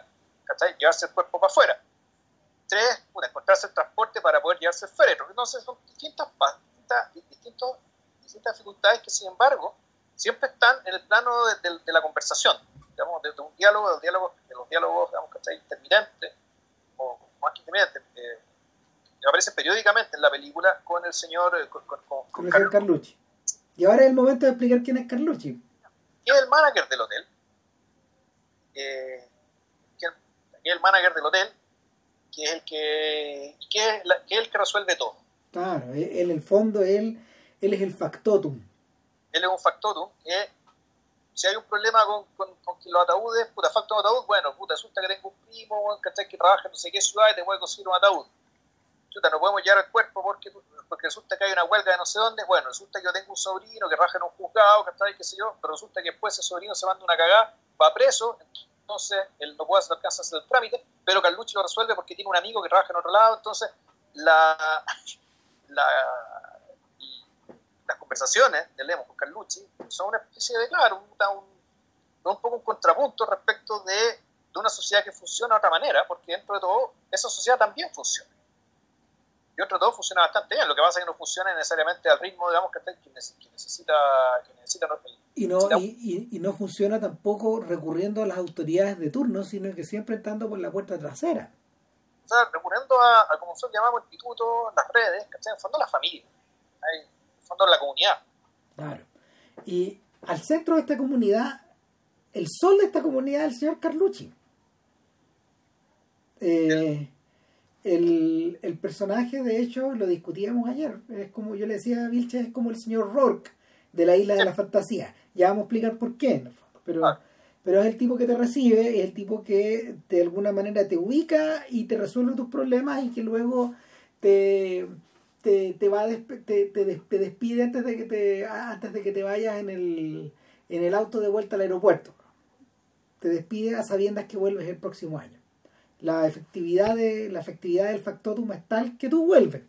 llevarse el cuerpo para afuera. Tres, encontrarse el transporte para poder llevarse el féretro. Entonces son distintas, distintas, distintas dificultades que, sin embargo, siempre están en el plano de, la conversación, digamos, de, un diálogo, de, diálogo, de los diálogos digamos, intermitentes, o más que intermitentes, eh, que aparecen periódicamente en la película con el señor, eh, con, con, con, Carlucci. Y ahora es el momento de explicar quién es Carlucci. es el manager del hotel. Eh, que, es el manager del hotel, que es el que, que, es, que, el que resuelve todo. Claro, en el fondo él, él es el factotum. Él es un factotum que si hay un problema con, con, con los ataúdes, puta, falta un ataúd, bueno, puta, resulta que tengo un primo, que trabaja en no sé qué ciudad y te puede conseguir un ataúd. Chuta, no podemos llevar el cuerpo porque porque resulta que hay una huelga de no sé dónde, bueno, resulta que yo tengo un sobrino que raja en un juzgado, que ahí, qué sé yo, pero resulta que después ese sobrino se manda una cagada, va preso, entonces él no puede hacer, a hacer el trámite, pero Carlucci lo resuelve porque tiene un amigo que trabaja en otro lado, entonces la, la las conversaciones de Lemos con Carlucci son una especie de, claro, un, un, poco un contrapunto respecto de, de, una sociedad que funciona de otra manera, porque dentro de todo esa sociedad también funciona. y otro todo funciona bastante bien. Lo que pasa es que no funciona necesariamente al ritmo, digamos, que, que necesita, que necesita y no, y, y, no funciona tampoco recurriendo a las autoridades de turno, sino que siempre entrando por la puerta trasera. O sea, recurriendo a, a como nosotros llamamos el instituto, las redes, que en fondo la familia, en fondo la comunidad. Claro. Y al centro de esta comunidad, el sol de esta comunidad es el señor Carlucci. Eh, el, el, personaje, de hecho, lo discutíamos ayer. Es como yo le decía a Vilche, es como el señor Rourke de la isla de la fantasía. Ya vamos a explicar por qué, Pero, ah. pero es el tipo que te recibe, es el tipo que de alguna manera te ubica y te resuelve tus problemas y que luego te, te, te va te, te, despide antes de que te antes de que te vayas en el, en el auto de vuelta al aeropuerto. Te despide a sabiendas que vuelves el próximo año la efectividad de la efectividad del factotum es tal que tú vuelves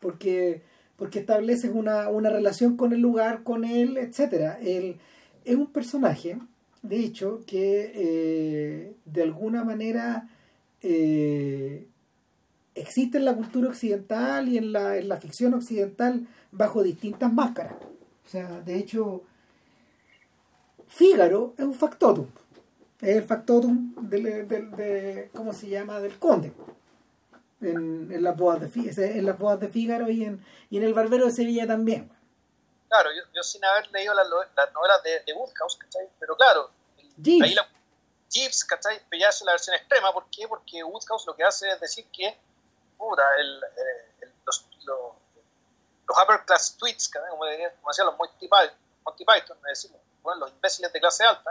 porque porque estableces una, una relación con el lugar con él etcétera él es un personaje de hecho que eh, de alguna manera eh, existe en la cultura occidental y en la, en la ficción occidental bajo distintas máscaras o sea de hecho Fígaro es un factotum es el factotum del, del, de, ¿cómo se llama? del conde en, en las bodas de en las bodas de Fígaro y en, y en el barbero de Sevilla también claro yo, yo sin haber leído las, las novelas de, de Woodhouse ¿cachai? pero claro Jeeves. ahí la Jeeves ¿cachai? Pero ya es la versión extrema ¿por qué? porque Woodhouse lo que hace es decir que puta, el, eh, el, los, los, los, upper class tweets como, como decían los Monty Python, Monty Python decimos, bueno, los imbéciles de clase alta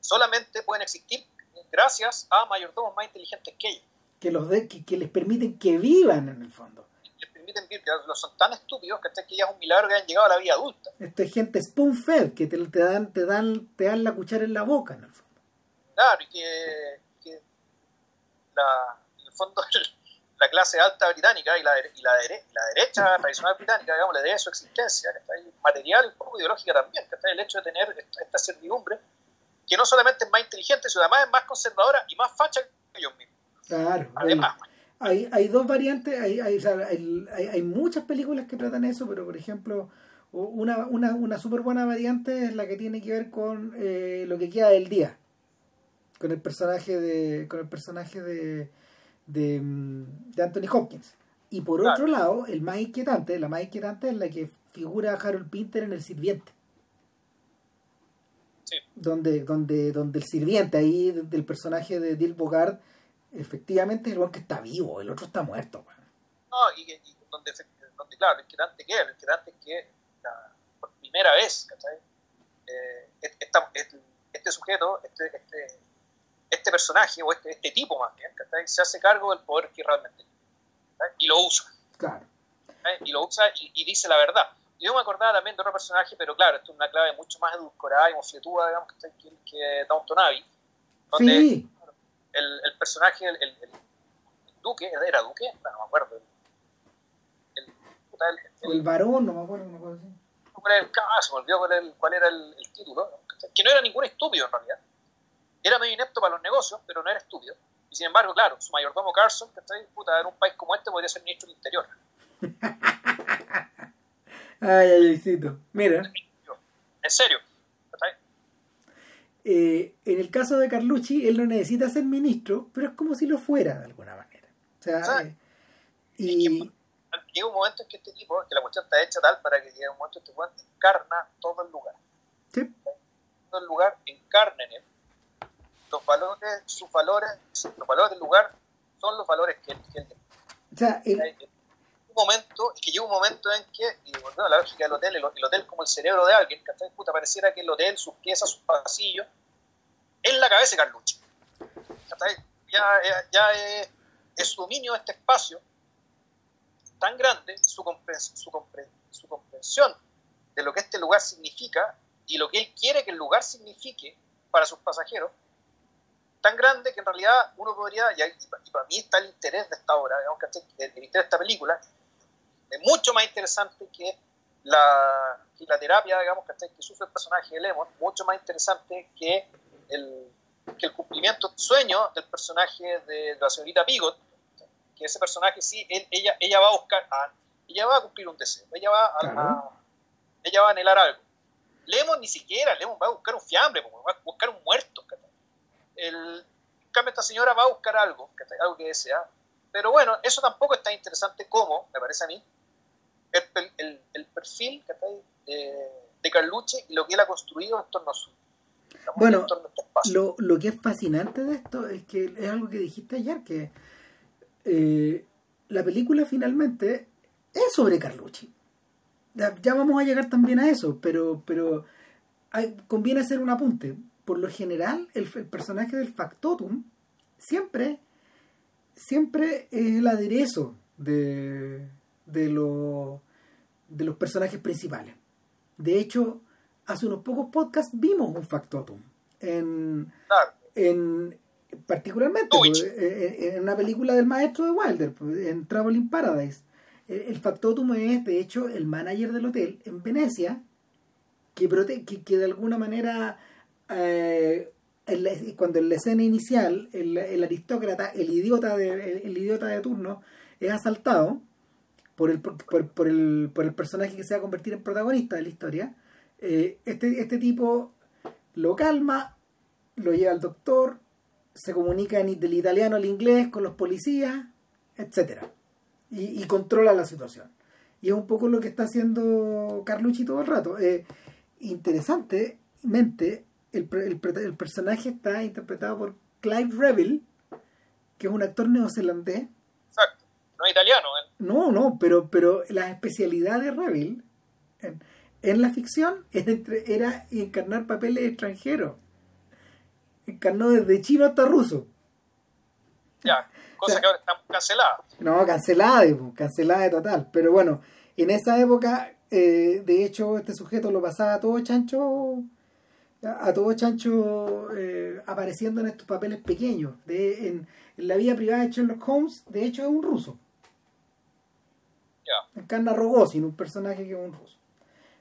solamente pueden existir gracias a mayordomos más inteligentes que ellos. Que, los de, que, les permiten que vivan en el fondo. Les permiten vivir, que son tan estúpidos que, que ya es un milagro que hayan llegado a la vida adulta. Esto es gente spoon-fed, que te, te, dan, te, dan, te dan la cuchara en la boca en el fondo. Claro, y que, que la, en el fondo la clase alta británica y la, y la, la derecha tradicional británica, digamos, le debe su existencia, que está ahí, material y un poco ideológica también, que está el hecho de tener esta, esta servidumbre que no solamente es más inteligente, sino además es más conservadora y más facha que ellos mismos. Claro. Además. Hay, hay dos variantes, hay, hay, hay, hay, muchas películas que tratan eso, pero por ejemplo, una, una, una súper buena variante es la que tiene que ver con eh, lo que queda del día. Con el personaje de. con el personaje de. De, mm, de Anthony Hopkins. Y por otro lado, el más inquietante, la más inquietante es la que figura Harold Pinter en El Sirviente donde, donde, donde el sirviente ahí del personaje de Dirk Bogard efectivamente es el que está vivo, el otro está muerto. No, y, donde, donde, claro, el que antes que el que antes que la, por primera vez, ¿cachai? Eh, este, sujeto, este, este, este personaje, o este, este tipo más bien, ¿cachai? se hace cargo del poder que realmente y lo usa. Claro. Y lo usa y dice la verdad yo me acordaba también de otro personaje, pero claro, esto es una clave mucho más edulcorada y mofletuda, digamos, que, que Downton Abbey. Donde sí. el, el, personaje, el, el, el, duque, ¿era duque? No, no me acuerdo. El, el, varón, no me acuerdo, no me acuerdo. ¿Cuál era el caso? Me olvidó cuál, el, cuál era el, título. Que no era ningún estúpido en realidad. Era medio inepto para los negocios, pero no era estúpido. Y sin embargo, claro, su mayordomo Carson, que está ahí, puta, en un país como este podría ser ministro del Interior. Ay, ay, Mira. En serio. Eh, en el caso de Carlucci, él no necesita ser ministro, pero es como si lo fuera de alguna manera. O sea, eh, y... Llega un momento en que este tipo, que la cuestión está hecha tal para que llegue un momento en que este encarna todo el lugar. Sí. Todo el lugar encarna en él. Los valores, sus valores, los valores del lugar son los valores que él, que O sea, él, momento, es que llega un momento en que, y volviendo a la lógica del hotel, el, hotel como el cerebro de alguien, que Puta, pareciera que el hotel, sus piezas, sus pasillos, es la cabeza de Carlucci. Ya, ya es, es, su dominio de este espacio tan grande, su, su, su comprensión de lo que este lugar significa y lo que él quiere que el lugar signifique para sus pasajeros, tan grande que en realidad uno podría, y, para mí está el interés de esta obra, digamos, el interés de esta película, es mucho más interesante que la, la terapia, digamos, que sufre el personaje de Lemon, mucho más interesante que el, que el cumplimiento del sueño del personaje de, la señorita Pigot, que ese personaje sí, ella, ella va a buscar, ella va a cumplir un deseo, ella va a, ella va a anhelar algo. Lemon ni siquiera, Lemon va a buscar un fiambre, va a buscar un muerto. El, en cambio, esta señora va a buscar algo, algo que desea. Pero bueno, eso tampoco es tan interesante como, me parece a mí, el, el, el perfil de, de Carlucci y lo que él ha construido en torno a su. Bueno, este lo, lo, que es fascinante de esto es que es algo que dijiste ayer, que eh, la película finalmente es sobre Carlucci. Ya, vamos a llegar también a eso, pero, pero conviene hacer un apunte. Por lo general, el, personaje del Factotum siempre, siempre es el aderezo de, de, de los personajes principales. De hecho, hace unos pocos podcasts vimos un factotum. En, en particularmente pues, en, una película del maestro de Wilder, pues, en Traveling Paradise. El, factotum es, de hecho, el manager del hotel en Venecia, que, que, que de alguna manera, eh, cuando en la escena inicial, el, aristócrata, el idiota, de, el idiota de turno, es asaltado, por el, por, el, por el personaje que se va a convertir en protagonista de la historia, eh, este, este tipo lo calma, lo lleva al doctor, se comunica del italiano al inglés con los policías, etc. Y, controla la situación. Y es un poco lo que está haciendo Carlucci todo el rato. Eh, interesantemente, el, el, el, personaje está interpretado por Clive Revill, que es un actor neozelandés no es italiano. ¿eh? No, no, pero, pero la especialidad de Reville en, la ficción era, encarnar papeles extranjeros. Encarnó desde chino hasta ruso. Ya, cosa que ahora está cancelada. No, cancelada, cancelada de total. Pero bueno, en esa época, eh, de hecho, este sujeto lo pasaba todo chancho a todo chancho eh, apareciendo en estos papeles pequeños. De, en, en, la vida privada de Sherlock Holmes, de hecho, es un ruso. Encarna Rogozin, un personaje que es un ruso.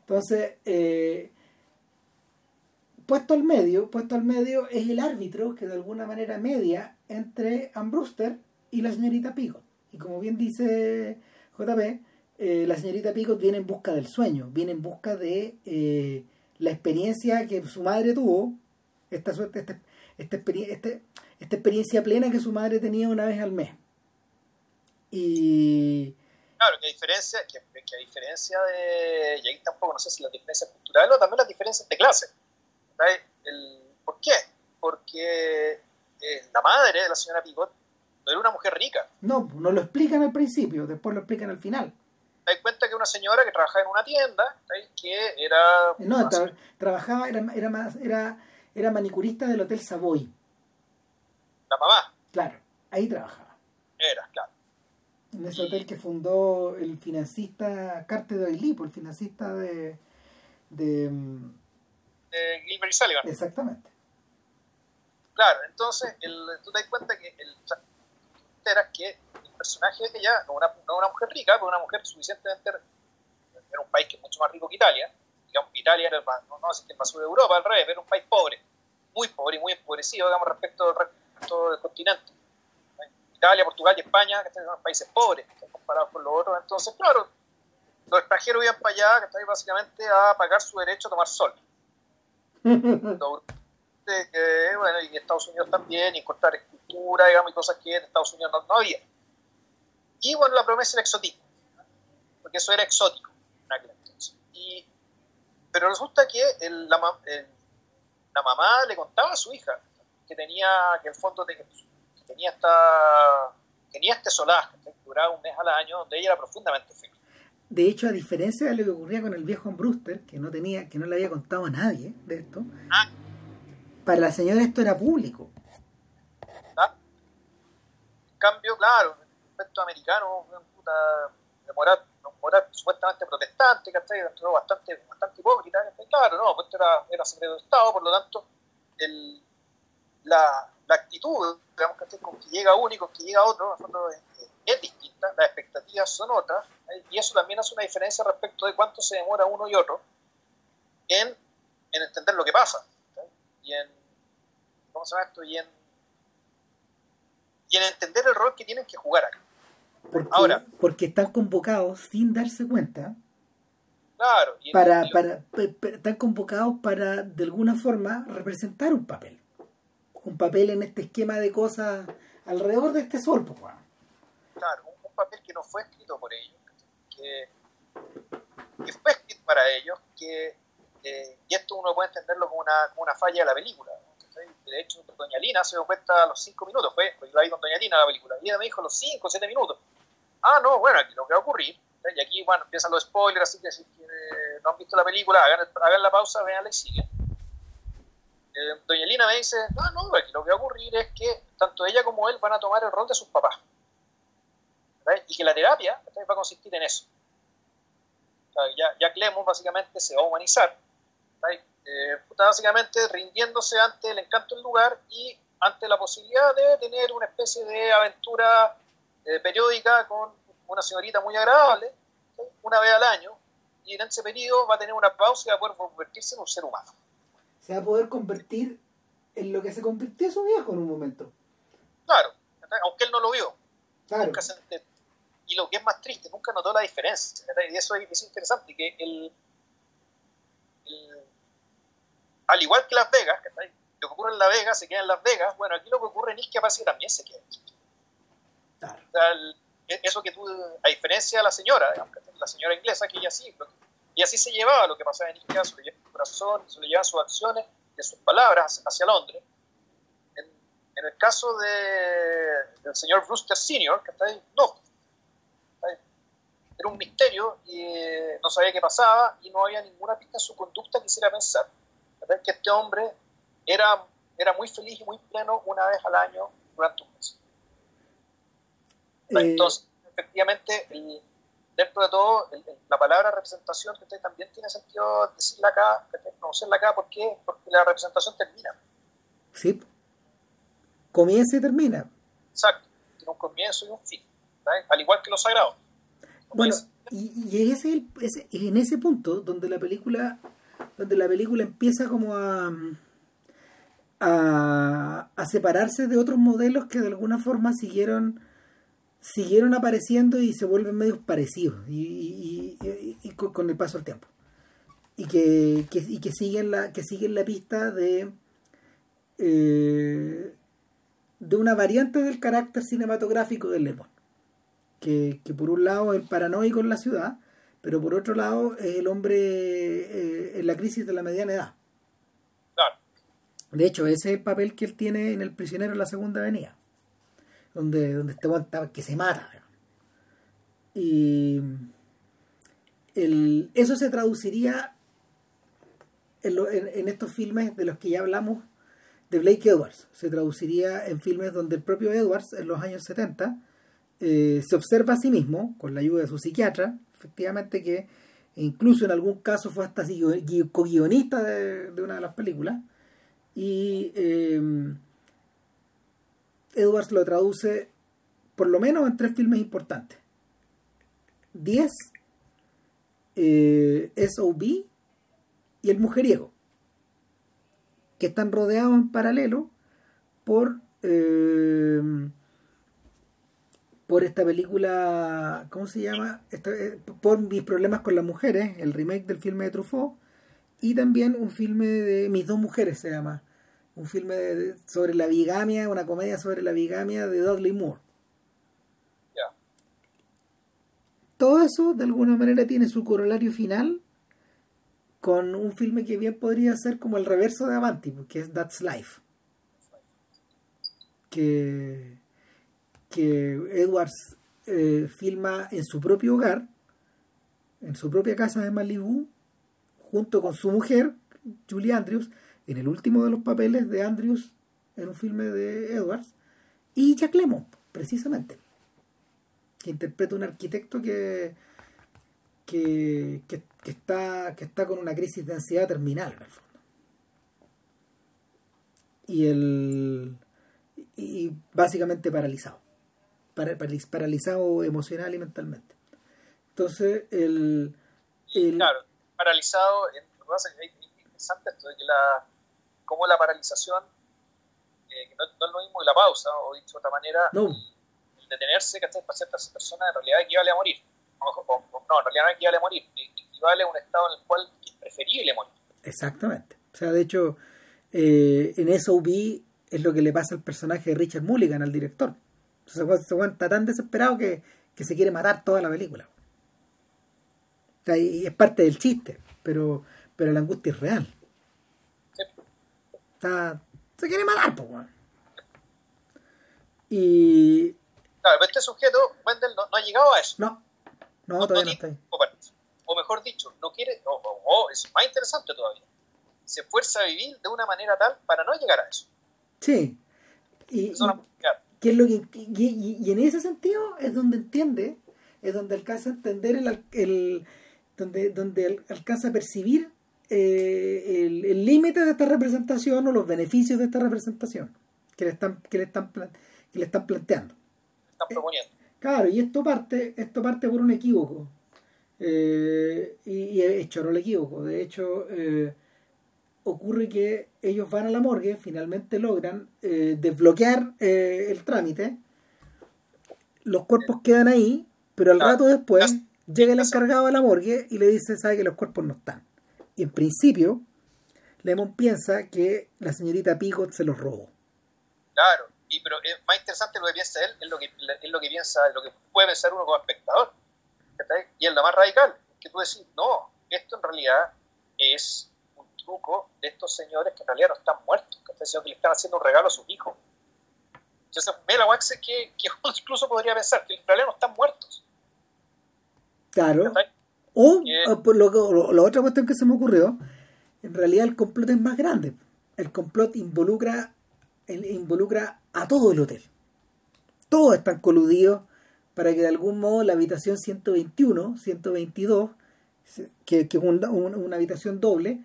Entonces, eh, puesto al medio, puesto al medio es el árbitro que de alguna manera media entre Ambruster y la señorita Picot. Y como bien dice JP, eh, la señorita Picot viene en busca del sueño, viene en busca de eh, la experiencia que su madre tuvo, esta, esta, esta, esta, esta experiencia plena que su madre tenía una vez al mes. Y Claro, que a diferencia, que, a diferencia de, y ahí tampoco no sé si las diferencias culturales o también las diferencias de clase. El, ¿Por qué? Porque eh, la madre de la señora Picot no era una mujer rica. No, no lo explican al principio, después lo explican al final. Te das cuenta que una señora que trabajaba en una tienda, que era... No, trabajaba, era, era, más, era, era manicurista del Hotel Savoy. La mamá. Claro, ahí trabajaba. Era, claro en ese hotel que fundó el financista Carter de Lipo, el financista de, de, de Gilbert y Sullivan. Exactamente. Claro, entonces el, tú te das cuenta que el, que el personaje de ella no una, no una mujer rica, pero una mujer suficientemente era un país que es mucho más rico que Italia. Digamos, Italia era el más, no, no es el más sur de Europa, al revés, era un país pobre, muy pobre y muy empobrecido, digamos, respecto al resto del continente Italia, Portugal y España, que son países pobres comparados con los otros. Entonces, claro, los extranjeros iban para allá, que están básicamente a pagar su derecho a tomar sol. que, bueno, y Estados Unidos también, y cortar escultura, digamos, y cosas que en Estados Unidos no, había. Y bueno, la promesa era exotismo, porque eso era exótico en aquel entonces. Y, pero resulta que el, la, la mamá le contaba a su hija que tenía, que el fondo de tenía esta tenía este solaz que duraba un mes al año donde ella era profundamente feliz. De hecho, a diferencia de lo que ocurría con el viejo Brewster, que no tenía, que no le había contado a nadie de esto, ah. para la señora esto era público. Cambio, claro, el aspecto americano, puta, de moral, moral supuestamente protestante, ¿cachai? Bastante, bastante hipócrita, claro, no, pues era, era secreto de Estado, por lo tanto, el, la, la actitud, digamos, con que llega uno y con que llega otro, es, distinta, las expectativas son otras, y eso también hace una diferencia respecto de cuánto se demora uno y otro en, en entender lo que pasa, y en, ¿cómo se llama esto? Y en, y en entender el rol que tienen que jugar acá. Porque, Ahora. porque están convocados sin darse cuenta Claro. y- para, para, están convocados para de alguna forma representar un papel. Un papel en este esquema de cosas alrededor de este sol, pues, claro, un, un papel que no fue escrito por ellos, que, que fue escrito para ellos, que, eh, y esto uno puede entenderlo como una, como una falla de la película. ¿no? De hecho, Doña Lina se dio cuenta a los cinco minutos, fue, pues yo la vi con Doña Lina la película, y ella me dijo los cinco siete minutos. Ah, no, bueno, aquí lo que va a ocurrir, ¿cachai? y aquí, bueno, empiezan los spoilers, así que si eh, no han visto la película, hagan, la pausa, veanla y siguen. Eh, Doña Lina me dice, no, no, aquí lo que va a ocurrir es que tanto ella como él van a tomar el rol de sus papás. ¿verdad? Y que la terapia va a consistir en eso. Ya, ya Clemens básicamente se va a humanizar, ¿verdad? Eh, básicamente rindiéndose ante el encanto del lugar y ante la posibilidad de tener una especie de aventura eh, periódica con una señorita muy agradable, una vez al año, y en ese periodo va a tener una pausa y va a poder convertirse en un ser humano. Se va a poder convertir en lo que se convirtió su viejo en un momento. Claro, aunque él no lo vio. Claro. nunca se ent- y lo que es más triste, nunca notó la diferencia. ¿verdad? Y eso es, es interesante, que el, el- al igual que Las Vegas, ¿verdad? lo que ocurre en Las Vegas se queda en Las Vegas, bueno, aquí lo que ocurre en Isquia parece que también se queda. Claro. O sea, el- e- eso que tú, a diferencia de la señora, la señora inglesa, que ella sí, que- y así se llevaba lo que pasaba en Isquia, se lo llevaba su corazón, se lo llevaba sus acciones, de sus palabras hacia Londres. En, en el caso de, del señor Brewster Sr., que está ahí, no, era un misterio y eh, no sabía qué pasaba y no había ninguna pista en su conducta que hiciera pensar ¿verdad? que este hombre era, era muy feliz y muy pleno una vez al año durante un mes. Eh, Entonces, efectivamente, el- dentro de todo, el- el- la palabra representación que también tiene sentido decirla acá, pronunciarla acá, ¿por qué? Porque la representación termina. sí. Comienza y termina. Exacto. Tiene un comienzo y un fin. ¿verdad? Al igual que lo sagrado. Bueno, y, y ese ese- es en ese punto donde la película donde la película empieza como a, a a separarse de otros modelos que de alguna forma siguieron siguieron apareciendo y se vuelven medios parecidos y, con el paso del tiempo. Y que, que- y que siguen la que siguen la pista de eh, de una variante del carácter cinematográfico del Lemon que, que por un lado es paranoico en la ciudad, pero por otro lado es el hombre eh, en la crisis de la mediana edad. Claro. De hecho, ese es el papel que él tiene en El prisionero en la segunda avenida, donde, donde este está que se mata. Y el- eso se traduciría en, lo- en- en estos filmes de los que ya hablamos de Blake Edwards. Se traduciría en filmes donde el propio Edwards, en los años 70, eh, se observa a sí mismo, con la ayuda de su psiquiatra, efectivamente que incluso en algún caso fue hasta co-guionista de, una de las películas, y eh, Edwards lo traduce por lo menos en tres filmes importantes. 10, eh, SOB y El Mujeriego, que están rodeados en paralelo por... eh, por esta película, ¿cómo se llama? Esta- eh, por mis problemas con las mujeres, el remake del filme de Truffaut, y también un filme de Mis dos mujeres se llama, un filme de- de- sobre la bigamia, una comedia sobre la bigamia de Dudley Moore. Ya. Todo eso de alguna manera tiene su corolario final con un filme que bien podría ser como el reverso de Avanti, que es That's Life. Que, que Edwards eh, filma en su propio hogar, en su propia casa de Malibu, junto con su mujer, Julie Andrews, en el último de los papeles de Andrews en un filme de Edwards, y Jack Lemmon, precisamente, que interpreta un arquitecto que, que, que, que está, que está con una crisis de ansiedad terminal, en el fondo. Y el y básicamente paralizado. Para- paraliz- paralizado emocional y mentalmente. Entonces, el, claro, paralizado, lo que pasa es que es es interesante esto de que la, como la paralización, eh, que no, no es lo mismo que la pausa, o dicho de otra manera, No. el, detenerse, ¿cachai? Para ciertas personas en realidad equivale a morir. O, no, en realidad no equivale a morir, e- equivale a un estado en el cual es preferible morir. Exactamente. O sea, de hecho, eh, en SOB es lo que le pasa al personaje de Richard Mulligan, al director. Weón está tan desesperado que, que se quiere matar toda la película. O sea, y es parte del chiste, pero, pero la angustia es real. ¿sí? Está, se quiere matar, pues, weón. Y. Claro, pero este sujeto, Wendell, no, no ha llegado a eso. No, no, todavía no está ahí. o mejor dicho, no quiere, o, es más interesante todavía, se esfuerza a vivir de una manera tal para no llegar a eso. Sí. Y, Eso es que es lo que y, y- y en ese sentido es donde entiende es donde alcanza a entender el, el- donde donde al- alcanza a percibir eh, el el límite de esta representación o los beneficios de esta representación que le están que le están que le están planteando están proponiendo. claro y esto parte esto parte por un equívoco Eh, y, y es choro el equívoco de hecho eh, ocurre que ellos van a la morgue, finalmente logran eh, desbloquear eh, el trámite, los cuerpos quedan ahí, pero al rato después llega el encargado de la morgue y le dice, sabe que los cuerpos no están. Y en principio, Lemon piensa que la señorita Pigot se los robó. Claro, y pero es más interesante lo que piensa él, es lo que, es lo que piensa, lo que puede pensar uno como espectador. Y es lo más radical, que tú decís, no, esto en realidad es truco de estos señores que en realidad no están muertos, ¿cachai? sino que le están haciendo un regalo a sus hijos. Entonces, Mela Wax es que, que incluso podría pensar que en realidad no están muertos. Claro. O, o por lo, que- o la otra cuestión que se me ocurrió, en realidad el complot es más grande. El complot involucra, el- involucra a todo el hotel. Todos están coludidos para que de algún modo la habitación 121, 122, se- que, que es un- un- una habitación doble,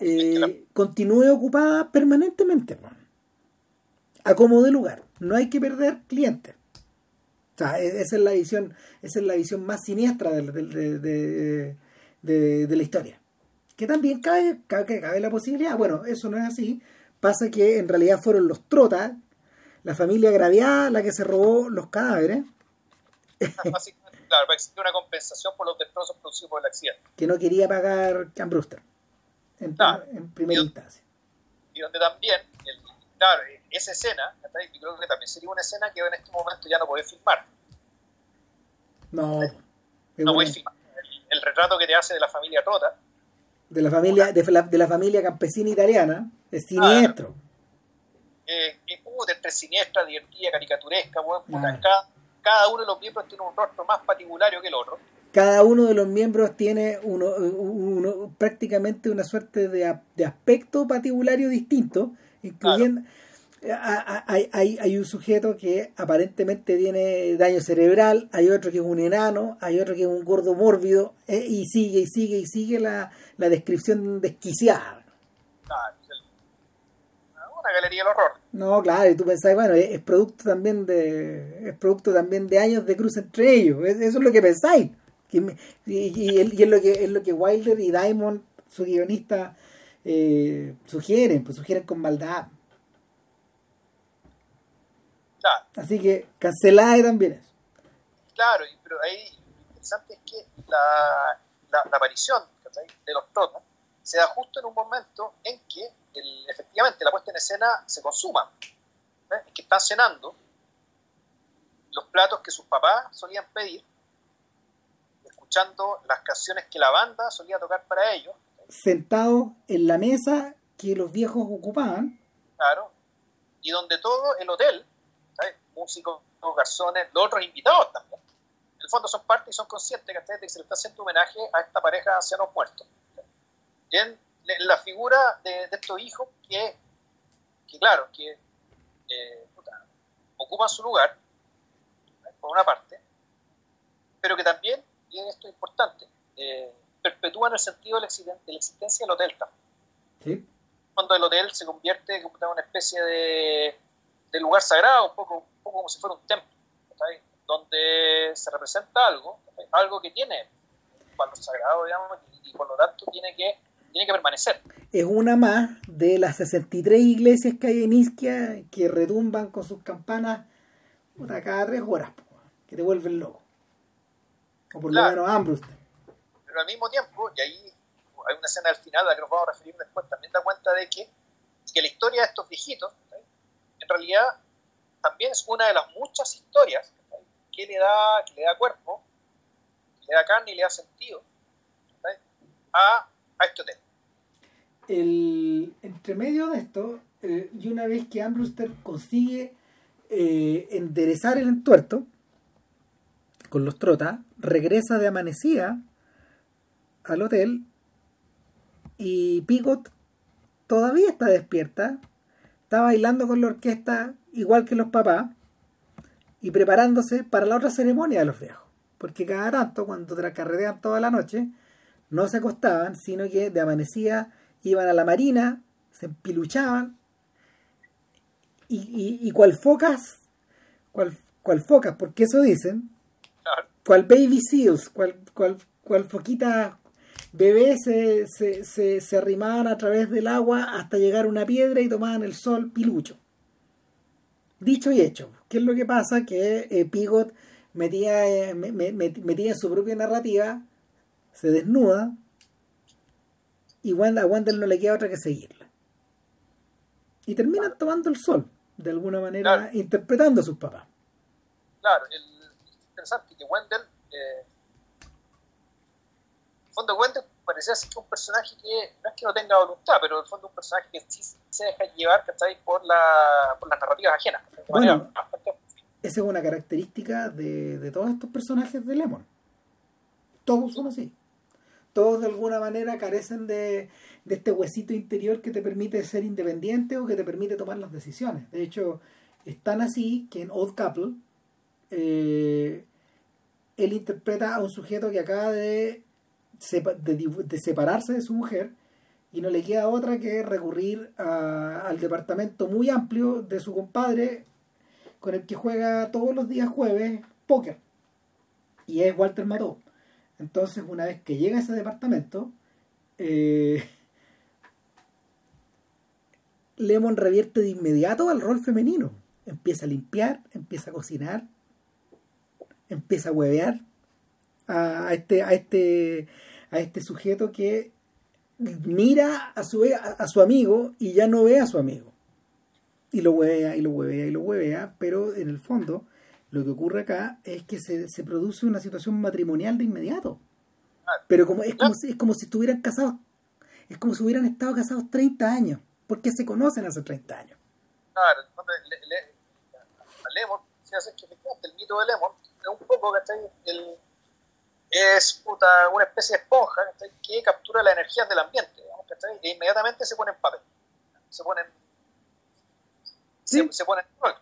La- eh, continúe ocupada permanentemente. weón. A como de lugar. No hay que perder clientes. O sea, e- esa es la visión, esa es la visión más siniestra de, de- de- de la historia. Que también cabe, cabe, cabe la posibilidad, bueno, eso no es así. Pasa que en realidad fueron los trotas, la familia agraviada, la que se robó los cadáveres, básicamente, claro, para existir una compensación por los destrozos producidos por el accidente. que no quería pagar Cam Brewster en, Claro. en primera Yo- instancia. y donde también, el- claro, esa escena, yo creo que también sería una escena que en este momento ya no podés filmar. No, No podés filmar. El, el retrato que te hace de la familia rota, de la familia de la, de la familia campesina italiana es siniestro. eh, es puta, entre siniestra, divertida, caricaturesca, puta, Ah. cada, cada uno de los miembros tiene un rostro más particulario que el otro. Cada uno de los miembros tiene uno, uno- prácticamente una suerte de, de aspecto patibulario distinto, incluyendo hay, hay, hay un sujeto que aparentemente tiene daño cerebral, hay otro que es un enano, hay otro que es un gordo mórbido, eh, y sigue y sigue y sigue la, la descripción desquiciada. Claro, una galería del horror. No, claro, y tú pensás, bueno, es, es producto también de es producto también de años de cruz entre ellos, es- eso es lo que pensáis. Que me- y, y- y es lo que es lo que Wilder y Diamond, su guionista, eh, sugieren, pues sugieren con maldad. Claro, Así que cancelada también eso. claro, pero ahí lo interesante es que la, la, la aparición de los protas se da justo en un momento en que el- efectivamente la puesta en escena se consuma. ¿eh? En que están cenando los platos que sus papás solían pedir, escuchando las canciones que la banda solía tocar para ellos, Sentados en la mesa que los viejos ocupaban, claro, y donde todo el hotel, ¿sabes? músicos, garzones, los otros invitados también, en el fondo son parte y son conscientes que se le está haciendo homenaje a esta pareja de ancianos muertos. En, en la figura de, de estos hijos que, que claro, que eh, ocupan su lugar, por una parte, pero que también, y esto es importante, eh, perpetúan el sentido de la, existen- de la existencia del hotel también ¿sí? cuando el hotel se convierte en una especie de, de lugar sagrado, un poco, un poco como si fuera un templo, donde se representa algo, algo que tiene valor sagrado, digamos, y, y por lo tanto tiene que, tiene que permanecer. es una más de las 63 iglesias que hay en Isquia que retumban con sus campanas cada tres horas, que te vuelven loco. O por Claro. lo menos Ambrose. pero al mismo tiempo, y ahí hay una escena al final a la que nos vamos a referir después, también da cuenta de que, que la historia de estos viejitos, en realidad, también es una de las muchas historias que le da, que le da cuerpo, que le da carne y le da sentido a, a este hotel. el, entre medio de esto, eh, y una vez que Ambruster consigue eh, enderezar el entuerto con los trotas, regresa de amanecida al hotel y Pigot todavía está despierta, está bailando con la orquesta igual que los papás y preparándose para la otra ceremonia de los viejos. Porque cada tanto, cuando carretean toda la noche, no se acostaban, sino que de amanecida iban a la marina, se empiluchaban y, y, y cual focas, cual, cual focas, porque eso dicen, cual baby seals, cual, cual, cual foquita bebé se, se, se, se arrimaban a través del agua hasta llegar a una piedra y tomaban el sol pilucho. Dicho y hecho, ¿qué es lo que pasa? Que eh, Pigot metía, eh, me- me- met- metía en su propia narrativa, se desnuda y Wanda, a Wendell no le queda otra que seguirla. Y terminan tomando el sol, de alguna manera, Claro. interpretando a sus papás. claro, el, interesante que Wendell, eh, en el fondo Wendell parecía ser un personaje que no es que no tenga voluntad, pero en el fondo un personaje que sí se deja llevar ¿cachai? por, la, por las narrativas ajenas. Bueno. bastante- Esa es una característica de, de todos estos personajes de Lemon. Todos son así. Todos de alguna manera carecen de, de este huesito interior que te permite ser independiente o que te permite tomar las decisiones. De hecho, es tan así que en Old Couple eh, él interpreta a un sujeto que acaba de, separarse de su mujer y no le queda otra que recurrir al departamento muy amplio de su compadre con el que juega todos los días jueves póker. Y es Walter Mató. Entonces, una vez que llega a ese departamento, eh, Lemon revierte de inmediato al rol femenino. Empieza a limpiar, empieza a cocinar, empieza a huevear a este, a este, a este sujeto que mira a su, a, a su amigo y ya no ve a su amigo y lo huevea y lo huevea y lo huevea, pero en el fondo lo que ocurre acá es que se, se produce una situación matrimonial de inmediato. Pero como es como si, es como si estuvieran casados, es como si hubieran estado casados 30 años, porque se conocen hace 30 años. Claro, a Lemon, se hace que el mito de Lemon un poco, ¿cachai? El, es puta, una especie de esponja ¿cachai? que captura la energía del ambiente, digamos, ¿cachai? e inmediatamente se pone en papel, se pone en, Sí. se, se pone en rol.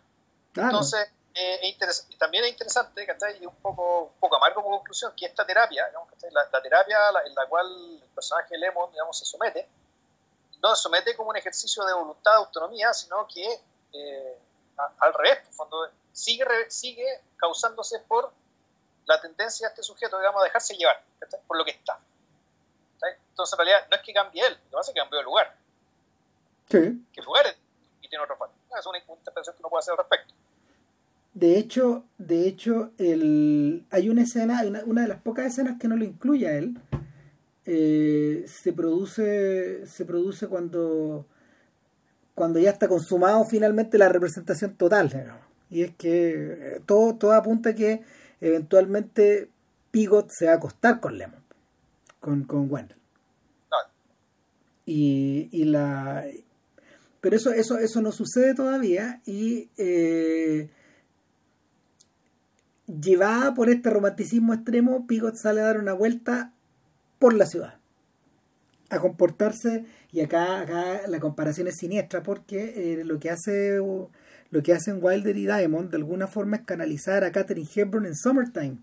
Claro. Entonces, eh, es también es interesante, ¿cachai? Y un poco, un poco amargo como conclusión, que esta terapia, digamos. La, la terapia la- en la cual el personaje Lemon, digamos, se somete, no se somete como un ejercicio de voluntad, de autonomía, sino que eh, a- al revés, en el fondo, sigue, sigue causándose por la tendencia de este sujeto, digamos, a dejarse llevar, ¿cachai? Por lo que está. Entonces, en realidad, no es que cambie él, lo que pasa es que cambió de lugar, Sí. que el lugar es y tiene otro fallo. Es una interpretación que uno puede hacer al respecto. De hecho, de hecho, el, hay una escena, hay una, una de las pocas escenas que no lo incluye a él. eh, se produce, se produce cuando, cuando ya está consumado finalmente la representación total, digamos. Y es que eh, todo, todo apunta a que eventualmente Pigot se va a acostar con Lemon, con, con Wendell. Claro. Y, y la pero eso eso eso no sucede todavía y eh, llevada por este romanticismo extremo Pigot sale a dar una vuelta por la ciudad a comportarse y acá, acá la comparación es siniestra porque eh, lo que hace lo que hacen Wilder y Diamond de alguna forma es canalizar a Katherine Hepburn en Summertime.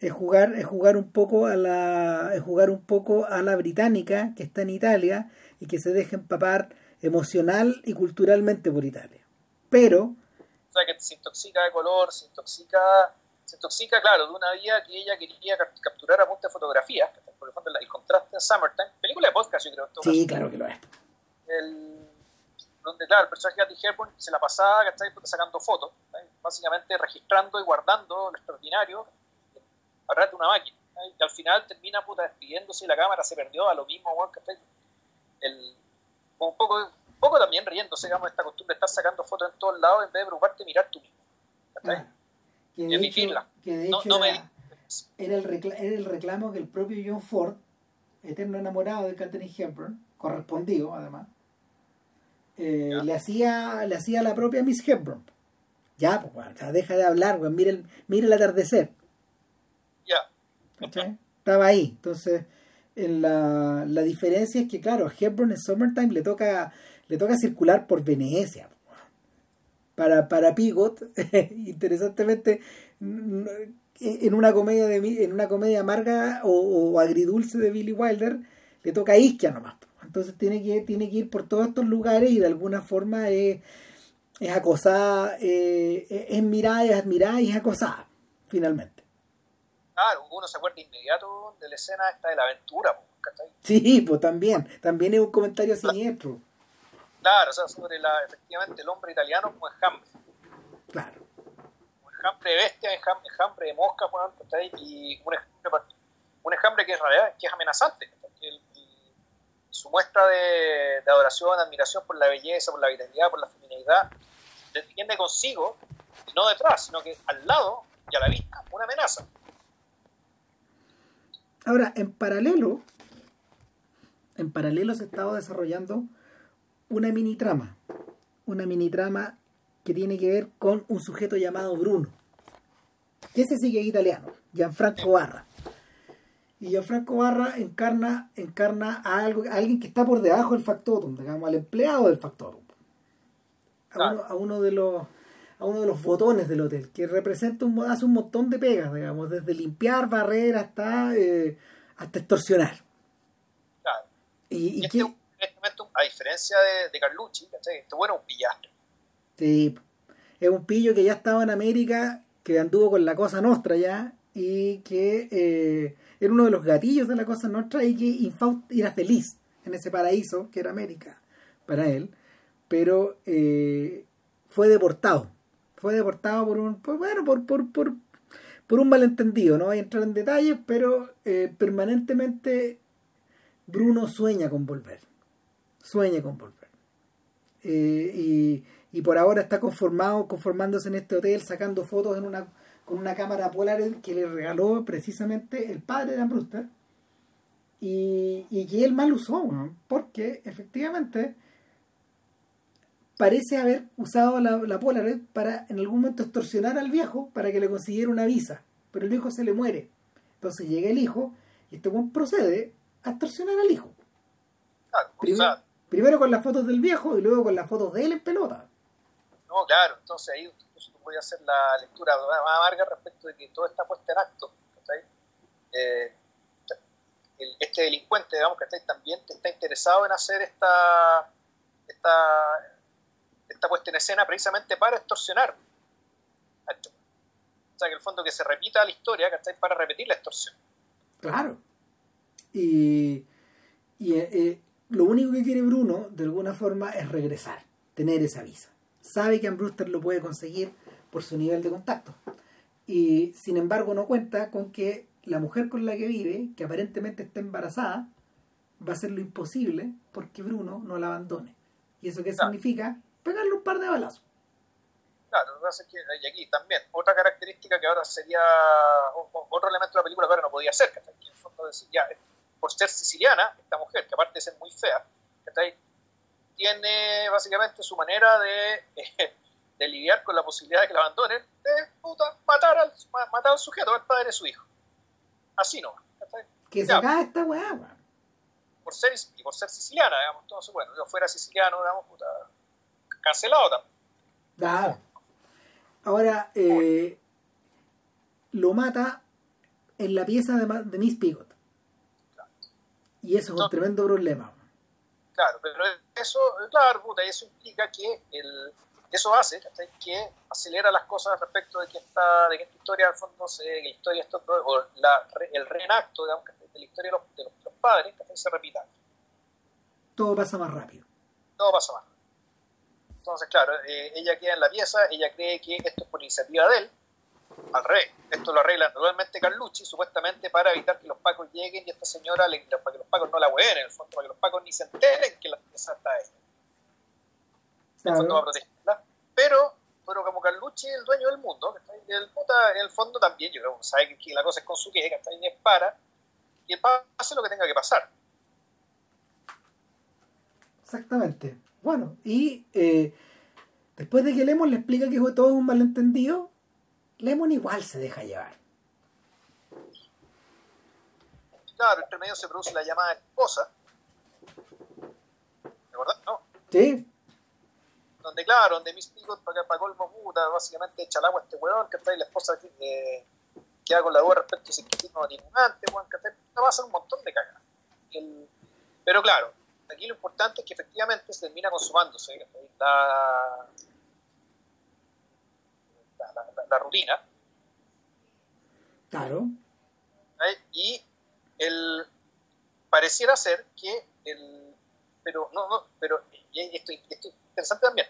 Es jugar es jugar un poco a la es jugar un poco a la británica que está en Italia y que se deja empapar emocional y culturalmente por Italia. Pero O sea, que se intoxica de color, se intoxica, se intoxica, claro, de una vida que ella quería cap- capturar a punta de fotografías, por ejemplo, el contraste en Summertime, película de podcast, yo creo, en todo sí caso. claro que lo es El- donde, claro, el personaje de Katy Hepburn se la pasaba, ¿cachai? Sacando fotos, básicamente registrando y guardando lo extraordinario a través de una máquina. Y al final termina puta despidiéndose y la cámara se perdió a lo mismo, ¿cachai? El, un poco, un poco también riéndose, digamos, esta costumbre de estar sacando fotos en todos lados en vez de preocuparte de mirar tú mismo. ¿cachai? Que de hecho, que de hecho era, era, el reclamo, era el reclamo que el propio John Ford, eterno enamorado de Katherine Hepburn, correspondido además, eh, le hacía le hacía a la propia Miss Hepburn. Ya, pues, bueno, o sea, deja de hablar, güey, mire el, mire el atardecer. Ya. Estaba ahí. Entonces, en la, la diferencia es que, claro, Hepburn en Summertime le toca, le toca circular por Venecia. Para, para Pigot, interesantemente, en una comedia de en una comedia amarga o, o agridulce de Billy Wilder, le toca a Isquia nomás. Entonces tiene que, tiene que ir por todos estos lugares y de alguna forma es, es acosada, eh, es mirada, es admirada y es acosada, finalmente. Claro, uno se acuerda inmediato de la escena esta de la aventura, Sí, pues también, también es un comentario siniestro. Claro, o sea, sobre la, efectivamente el hombre italiano como enjambre. Claro. Un enjambre de bestia, enjambre, de mosca, y un enjambre, un enjambre que es, que es amenazante. El, su muestra de, adoración, admiración por la belleza, por la vitalidad, por la feminidad, tiene consigo, y no detrás, sino que al lado y a la vista, una amenaza. Ahora, en paralelo, en paralelo se estaba desarrollando una mini trama, una mini trama que tiene que ver con un sujeto llamado Bruno, que ese sigue italiano, Gianfranco Barra. Y Gianfranco Barra encarna, encarna a, algo, alguien que está por debajo del factotum, digamos, al empleado del factotum. A, uno, de los a uno de los botones del hotel, que representa un, hace un montón de pegas, digamos, desde limpiar, barrer hasta, eh, hasta extorsionar. Claro. Y, este, a diferencia de, de Carlucci, este bueno es un pillastre. Sí, es un pillo que ya estaba en América, que anduvo con la cosa nostra ya, y que eh, era uno de los gatillos de la cosa nuestra y que Infaust era feliz en ese paraíso que era América para él, pero eh, fue deportado. Fue deportado por un, bueno, por, por, por, por, un malentendido, no voy a entrar en detalles, pero eh, permanentemente Bruno sueña con volver. Sueña con volver. Eh, y, y por ahora está conformado, conformándose en este hotel, sacando fotos en una con una cámara polar que le regaló precisamente el padre de Dan y, y que él mal usó, porque efectivamente parece haber usado la, la Polaroid para en algún momento extorsionar al viejo para que le consiguiera una visa, pero el viejo se le muere. Entonces llega el hijo y este buen procede a extorsionar al hijo. primero, primero, con las fotos del viejo y luego con las fotos de él en pelota. No, claro, entonces ahí voy a hacer la lectura más amarga respecto de que todo está puesto en acto. Eh, este delincuente, digamos, que también está interesado en hacer esta, esta, esta puesta en escena precisamente para extorsionar. O sea, que el fondo que se repita la historia, ¿cachai? Para repetir la extorsión. Claro. Y, y eh, lo único que quiere Bruno, de alguna forma, es regresar, tener esa visa. Sabe que Ambruster lo puede conseguir por su nivel de contacto. Y sin embargo no cuenta con que la mujer con la que vive, que aparentemente está embarazada, va a hacer lo imposible porque Bruno no la abandone. ¿Y eso qué significa? Pegarle un par de balazos. Claro, lo que pasa es que hay aquí también otra característica que ahora sería otro elemento de la película que ahora no podía ser, que en el fondo decir, ya, por ser siciliana, esta mujer, que aparte de ser muy fea, tiene básicamente su manera de de lidiar con la posibilidad de que la abandonen, es puta, matar, al, matar al sujeto, al padre de su hijo. Así no. Que se acaba esta weá, Por ser, y por ser siciliana, digamos, eso, bueno, yo fuera siciliano, digamos, puta, cancelado también. Claro. Ahora, eh, lo mata en la pieza de, de Miss Pigot. Y eso es un tremendo problema. Claro, pero eso, claro, puta, eso implica que el, eso hace que acelera las cosas respecto de que esta, de que esta historia, al fondo, se, que la historia, esto, o la, el reenacto digamos, de la historia de los, de los, padres se repita. Todo pasa más rápido. Todo pasa más rápido. Entonces, claro, eh, ella queda en la pieza, ella cree que esto es por iniciativa de él, al revés, esto lo arregla naturalmente Carlucci, supuestamente para evitar que los pacos lleguen y esta señora, le, para que los pacos no la hueen, en el fondo, para que los pacos ni se enteren que la pieza está ella. En el fondo va a protegerla. Pero, pero como Carlucci es el dueño del mundo, el puta, en el fondo también, yo creo que sabe que la cosa es con su que, está es para que pase lo que tenga que pasar. Exactamente. Bueno, y eh, después de que Lemon le explica que todo es un malentendido, Lemon igual se deja llevar. Claro, entre medio se produce la llamada esposa. ¿De verdad? ¿No? Sí. Donde, claro, donde Miss Picot para, para colmo puta, básicamente echa el agua a este huevón, que trae la esposa que eh, queda con la duda respecto a si que no tiene weón, que va a hacer un montón de cagadas. Pero claro, aquí lo importante es que efectivamente se termina consumándose la, la, rutina. Claro. Y el, pareciera ser que el. Pero, no, no, pero esto, esto es interesante también.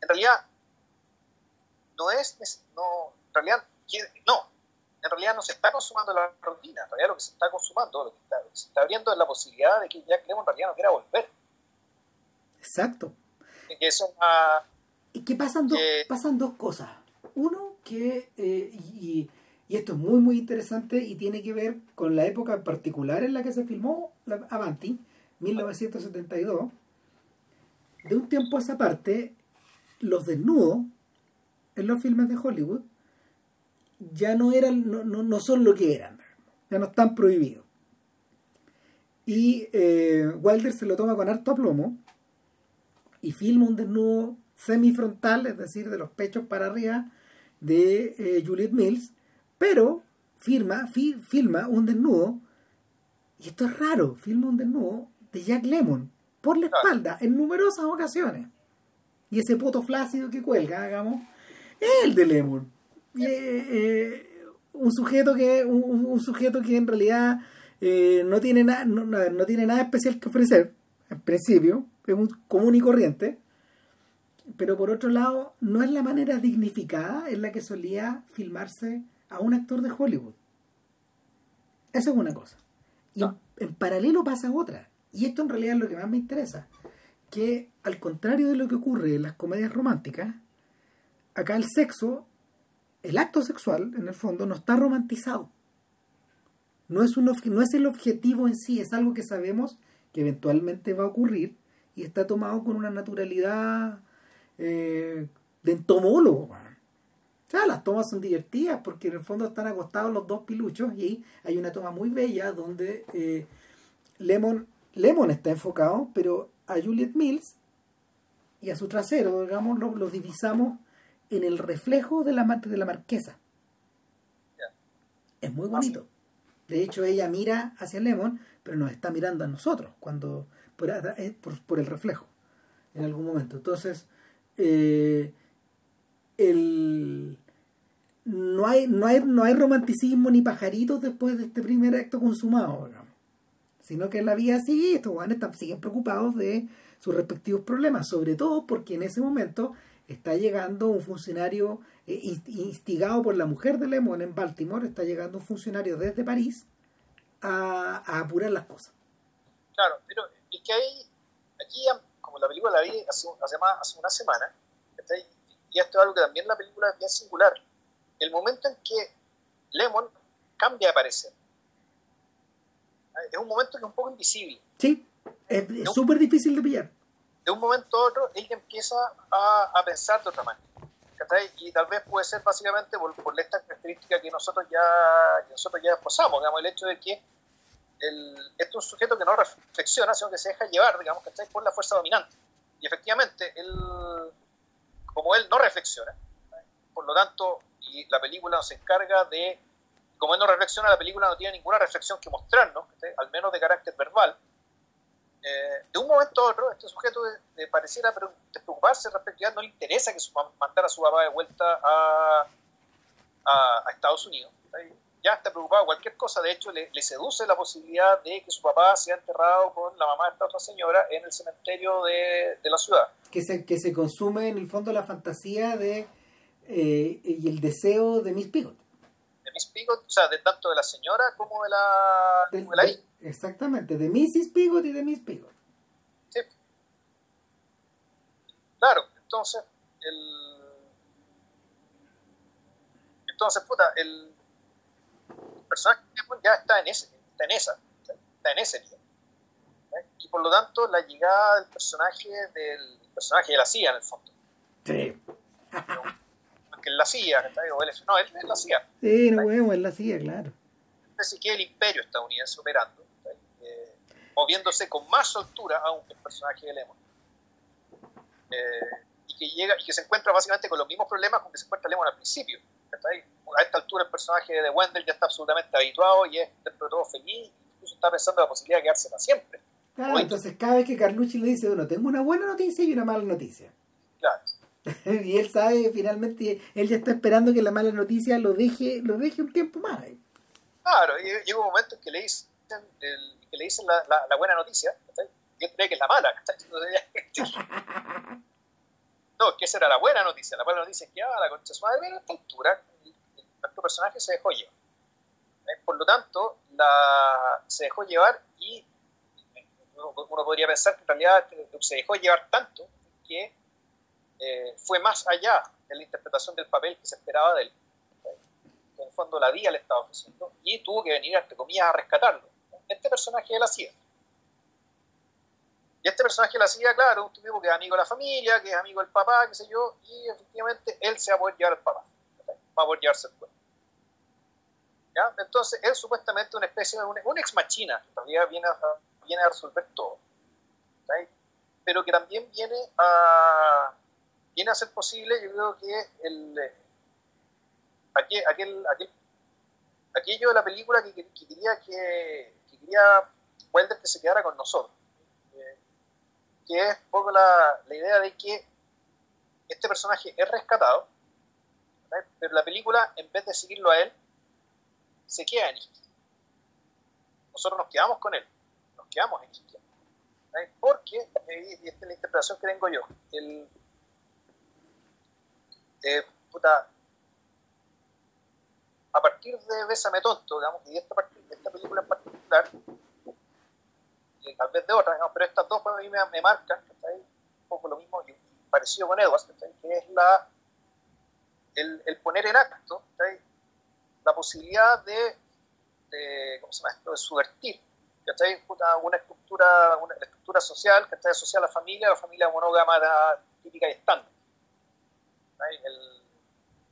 En realidad, no es. No, en realidad, no, en realidad no se está consumando la rutina, en realidad lo que se está consumando, lo que, se está abriendo es la posibilidad de que Jack Lemmon en realidad no quiera volver. Exacto. Que eso y que pasan, pasan dos cosas. Uno, que, eh, y, esto es muy, muy interesante y tiene que ver con la época particular en la que se filmó Avanti, 1972. De un tiempo a esa parte, los desnudos en los filmes de Hollywood ya no eran, no, no, son lo que eran, ya no están prohibidos. Y eh, Wilder se lo toma con harto aplomo y filma un desnudo semifrontal, es decir, de los pechos para arriba, de eh, Juliet Mills, pero firma, filma un desnudo, y esto es raro, filma un desnudo de Jack Lemon por la espalda en numerosas ocasiones. Y ese poto flácido que cuelga, hagamos, es el de Lemon. Eh, eh, un sujeto que un, sujeto que en realidad eh, no tiene nada no, no, tiene nada especial que ofrecer en principio es un común y corriente pero por otro lado no es la manera dignificada en la que solía filmarse a un actor de Hollywood. Eso es una cosa. Y en, paralelo pasa otra. Y esto en realidad es lo que más me interesa que al contrario de lo que ocurre en las comedias románticas acá el sexo el acto sexual, en el fondo, no está romantizado. No es, un, no es el objetivo en sí, es algo que sabemos que eventualmente va a ocurrir y está tomado con una naturalidad eh, de entomólogo. O sea, las tomas son divertidas porque en el fondo están acostados los dos piluchos y hay una toma muy bella donde eh, Lemon, Lemon está enfocado, pero a Juliet Mills y a su trasero, digamos, los lo divisamos en el reflejo de la, de la marquesa. Es muy bonito. De hecho, ella mira hacia Lemon, pero nos está mirando a nosotros cuando por, por, el reflejo en algún momento. Entonces, eh, el, no, hay, no, hay, no hay romanticismo ni pajaritos después de este primer acto consumado, sino que en la vida sigue, estos jóvenes siguen preocupados de sus respectivos problemas, sobre todo porque en ese momento está llegando un funcionario eh, instigado por la mujer de Lemon en Baltimore, está llegando un funcionario desde París a, apurar las cosas. Claro, pero es que hay, aquí, como la película la vi hace, hace, hace una semana, y esto es algo que también la película es bien singular, el momento en que Lemon cambia de parecer. Es un momento que es un poco invisible. Sí, es súper difícil de pillar de un momento a otro ella empieza a, a pensar de otra manera. Y tal vez puede ser básicamente por, por esta característica que nosotros ya, nosotros ya esposamos, digamos, el hecho de que el, este es un sujeto que no reflexiona, sino que se deja llevar, digamos, ¿cachai? por la fuerza dominante. Y efectivamente, él, como él no reflexiona, por lo tanto, y la película nos encarga de, como él no reflexiona, la película no tiene ninguna reflexión que mostrarnos, al menos de carácter verbal, eh, de un momento a otro, este sujeto de, pareciera preocuparse respecto a no le interesa que su, mandar a su papá de vuelta a, a, Estados Unidos. Ya está preocupado cualquier cosa, de hecho le, seduce la posibilidad de que su papá sea enterrado con la mamá de esta otra señora en el cementerio de, la ciudad. Que se, que se consume en el fondo la fantasía de eh, y el deseo de Miss Pigott. De Miss Pigott, o sea, de tanto de la señora como de la, de, Exactamente, de Mrs. Pigott y de Miss Pigott. Sí. Claro, entonces, el... Entonces, puta, el personaje ya está en, ese, está en esa, está en ese nivel. ¿eh? Y por lo tanto, la llegada del personaje del personaje de la CIA, en el fondo. Sí. que es la CIA, o él es, no, él es la CIA. Sí, no huevo, es la CIA, claro. Es que el imperio estadounidense operando, eh, moviéndose con más soltura aún que el personaje de Lemon. Eh, y que llega y que se encuentra básicamente con los mismos problemas con que se encuentra Lemon al principio a esta altura el personaje de Wendell ya está absolutamente habituado y es dentro de todo feliz, incluso está pensando en la posibilidad de quedarse para siempre. Claro, entonces cada vez que Carlucci le dice, bueno, tengo una buena noticia y una mala noticia. Claro. y él sabe finalmente, él ya está esperando que la mala noticia lo deje, lo deje un tiempo más. ¿eh? Claro, y llega un momento en que le dicen, que le dicen la, la, buena noticia, y él cree que es la mala. No, que esa era la buena noticia. La buena noticia es que, ah, la concha su madre, a esta altura, personaje se dejó llevar. ¿Eh? Por lo tanto, la, se dejó llevar y uno, podría pensar que en realidad se dejó llevar tanto que eh, fue más allá de la interpretación del papel que se esperaba de él. En el fondo la vida le estaba ofreciendo y tuvo que venir, entre comillas, a rescatarlo. Este personaje la CIA y este personaje la hacía, claro, un tipo que es amigo de la familia, que es amigo del papá, qué sé yo, y efectivamente él se va a poder llevar al papá, va a poder llevarse el cuerpo. Entonces, él supuestamente una especie de un, ex machina, que todavía viene a, viene a resolver todo, pero que también viene a, viene a hacer posible, yo creo que el, eh, aquel, aquel, aquello de la película que, quería que, que quería Welder que se quedara con nosotros que es un poco la, idea de que este personaje es rescatado, pero la película, en vez de seguirlo a él, se queda en Iquique. Nosotros nos quedamos con él, nos quedamos en Iquique. Porque, y esta es la interpretación que tengo yo, el, eh, puta, a partir de Bésame Tonto, digamos, y esta, esta película en particular, tal vez de otras, pero estas dos a mí me, marcan, un poco lo mismo, y parecido con Edwards, que es la, el, el poner en acto la posibilidad de, de, ¿cómo se llama esto? de subvertir una, una estructura una estructura social que está asociada a la familia, la familia monógama típica y estándar.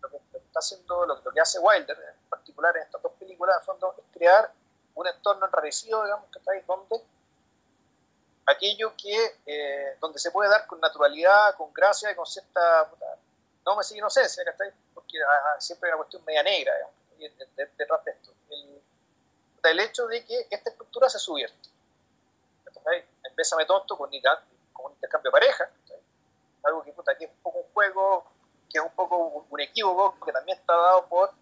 lo, que, está haciendo, lo, que hace Wilder, en particular en estas dos películas, en fondo, es crear un entorno enrarecido, digamos, que está ahí donde aquello que eh, donde se puede dar con naturalidad, con gracia y con cierta, no me sigue inocencia, porque ah, ah, siempre hay una cuestión media negra detrás de, esto. El, hecho de que esta estructura se subierte. En Bésame Tonto con, un intercambio de pareja, algo que, que es un poco un juego, que es un poco un equívoco, que también está dado por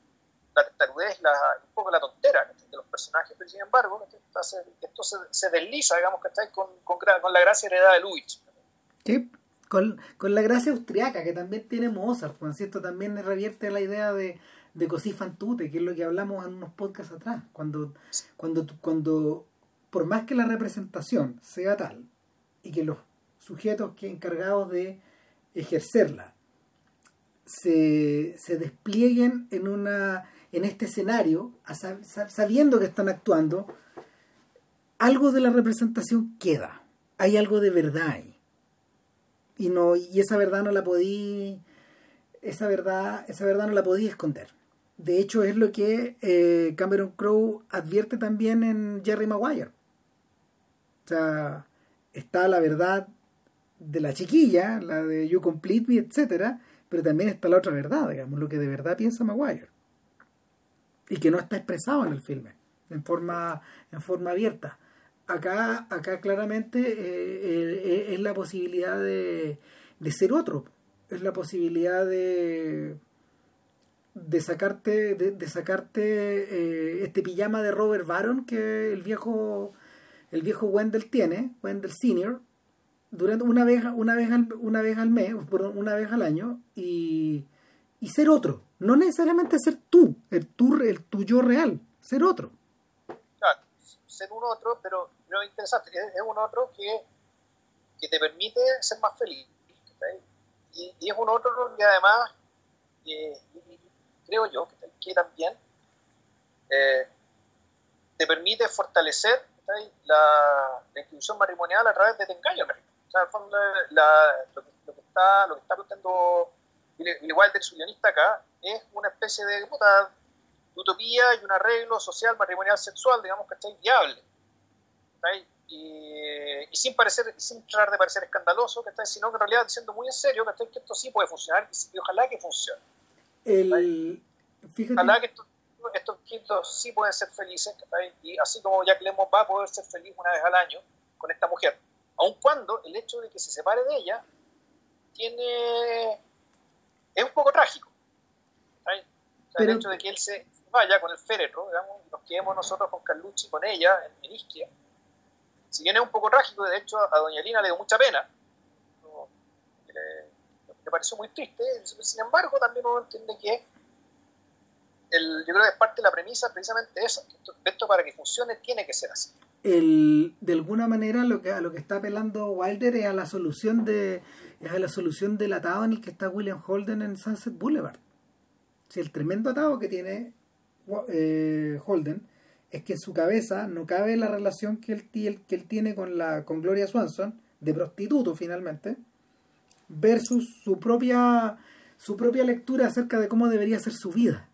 la testarudez, la, un poco la tontera de los personajes, pero sin embargo, esto se, desliza, digamos, que con, con, con, la gracia heredada de Lubitsch. Sí, con, con, la gracia austriaca que también tiene Mozart, cierto, también revierte la idea de, de Così que es lo que hablamos en unos podcasts atrás, cuando, cuando, cuando por más que la representación sea tal y que los sujetos que encargados de ejercerla se, se desplieguen en una en este escenario, sabiendo que están actuando, algo de la representación queda. Hay algo de verdad ahí. Y, no, y esa verdad no la podí. Esa verdad, esa verdad no la podía esconder. De hecho, es lo que eh, Cameron Crowe advierte también en Jerry Maguire. O sea, está la verdad de la chiquilla, la de You Complete Me, etcétera, pero también está la otra verdad, digamos, lo que de verdad piensa Maguire y que no está expresado en el filme en forma, en forma abierta. Acá, acá claramente eh, eh, es la posibilidad de, de, ser otro, es la posibilidad de, de sacarte, de, sacarte eh, este pijama de Robert Baron que el viejo, el viejo Wendell tiene, Wendell Senior, durante una vez, una vez una vez al mes, una vez al año, y, y ser otro. No necesariamente ser tú, el, tu, el tuyo real, ser otro. Claro, ser un otro, pero lo interesante es, un otro que, que te permite ser más feliz. Y, es un otro que además, creo yo, que, también eh, te permite fortalecer la, institución matrimonial a través de te engaño. O sea, la, lo, está, lo que está planteando igual del guionista acá es una especie de puta, utopía y un arreglo social, matrimonial, sexual, digamos que está viable. Y, y, sin parecer, sin tratar de parecer escandaloso, que está, sino que en realidad diciendo muy en serio que, que esto sí puede funcionar y, y ojalá que funcione. El. Ojalá que estos, estos quintos sí pueden ser felices, y así como Jack Lemmon va a poder ser feliz una vez al año con esta mujer, aun cuando el hecho de que se separe de ella tiene es un poco trágico. O sea, Pero, el hecho de que él se vaya con el féretro, digamos, y nos quedemos nosotros con Carlucci, con ella, en, en Isquia, si bien es un poco trágico, de hecho a doña Lina le dio mucha pena, no, le, le, pareció muy triste, sin embargo también uno entiende que el, yo creo que es parte de la premisa precisamente esa, que esto, esto para que funcione tiene que ser así. El, de alguna manera lo que a lo que está apelando Wilder es a la solución de es a la solución del atado en el que está William Holden en Sunset Boulevard. Si el tremendo atado que tiene eh, Holden es que en su cabeza no cabe la relación que él, que él tiene con la con Gloria Swanson de prostituto finalmente versus su propia su propia lectura acerca de cómo debería ser su vida.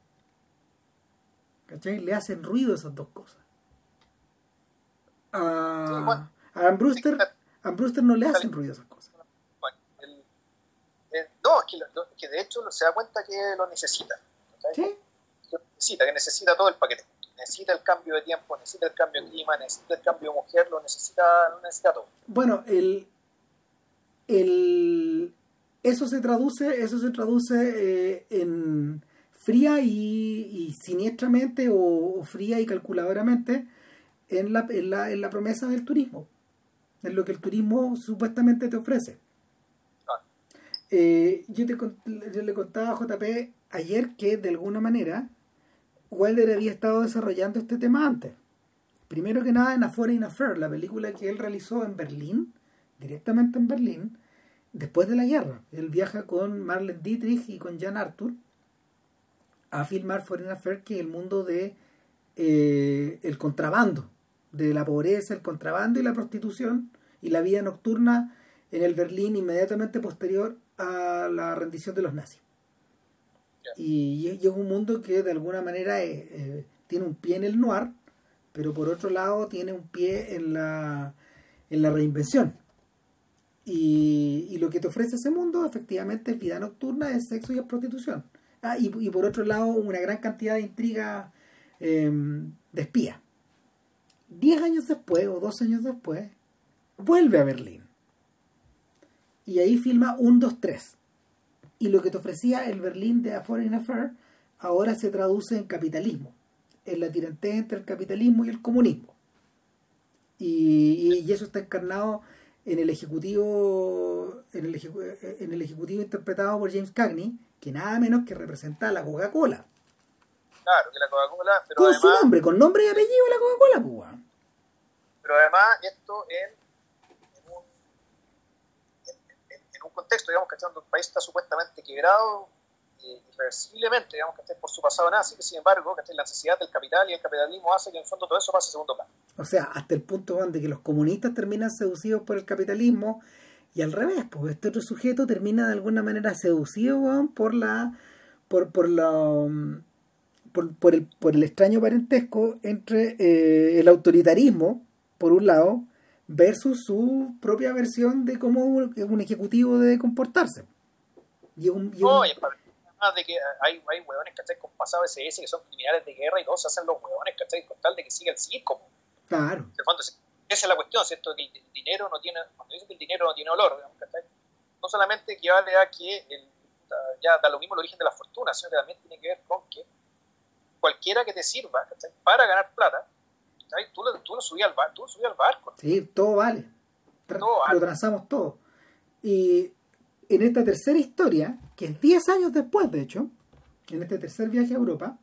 ¿Cachai? Le hacen ruido esas dos cosas. A, Brewster, a Brewster no le hacen ruido esas cosas. No, es que, lo, que, de hecho se da cuenta que lo necesita. ¿Sí? Que necesita, que necesita todo el paquete. Necesita el cambio de tiempo, necesita el cambio de clima, necesita el cambio de mujer, lo necesita, lo necesita todo. Bueno, el, el, eso se traduce, eso se traduce eh, en fría y, y siniestramente o, o, fría y calculadoramente en la, en, la, en la promesa del turismo, en lo que el turismo supuestamente te ofrece. Eh, yo, te, le contaba a JP ayer que de alguna manera Wilder había estado desarrollando este tema antes. Primero que nada en A Foreign Affair, la película que él realizó en Berlín, directamente en Berlín, después de la guerra. Él viaja con Marlene Dietrich y con Jan Arthur a filmar Foreign Affair, que es el mundo de eh, el contrabando, de la pobreza, el contrabando y la prostitución y la vida nocturna en el Berlín inmediatamente posterior a la rendición de los nazis. Y, y, es un mundo que de alguna manera eh, eh, tiene un pie en el noir, pero por otro lado tiene un pie en la, en la reinvención. Y, y, lo que te ofrece ese mundo efectivamente es vida nocturna, es sexo y es prostitución. Ah, y, y por otro lado una gran cantidad de intriga eh, de espía. Diez años después o dos años después, vuelve a Berlín. Y ahí filma un, dos, tres y lo que te ofrecía el Berlín de A Foreign Affair ahora se traduce en capitalismo, en la tirantez entre el capitalismo y el comunismo. Y, y, eso está encarnado en el ejecutivo en el, ejecu en el ejecutivo interpretado por James Cagney, que nada menos que representa a la Coca-Cola. Claro, que la Coca-Cola, pero con además, su nombre, con nombre y apellido la Coca-Cola, pues. Pero además esto en un contexto, digamos, que donde un país está supuestamente quebrado eh, irreversiblemente, digamos, que por su pasado nazi, que sin embargo, que la necesidad del capital y el capitalismo hace que en el fondo todo eso pase a segundo plano. O sea, hasta el punto donde que los comunistas terminan seducidos por el capitalismo y al revés, pues este otro sujeto termina de alguna manera seducido por la por, por la por, por, el, por el extraño parentesco entre eh, el autoritarismo, por un lado, versus su propia versión de cómo un ejecutivo debe comportarse. Y un, y un... No, y además de que hay, hay hueones ¿cachai? con pasado SS que son criminales de guerra y todos se hacen los hueones ¿cachai? con tal de que siga el circo. Claro. Fondo, esa es la cuestión, ¿cierto? Que el dinero no tiene, cuando dicen que el dinero no tiene olor, digamos, ¿cachai? no solamente equivale a que el, ya da lo mismo el origen de la fortuna, sino que también tiene que ver con que cualquiera que te sirva para ganar plata, tú, lo, tú lo subías al, tú al barco. Sí, todo vale. Lo transamos todo. Y en esta tercera historia, que es 10 años después, de hecho, en este tercer viaje a Europa,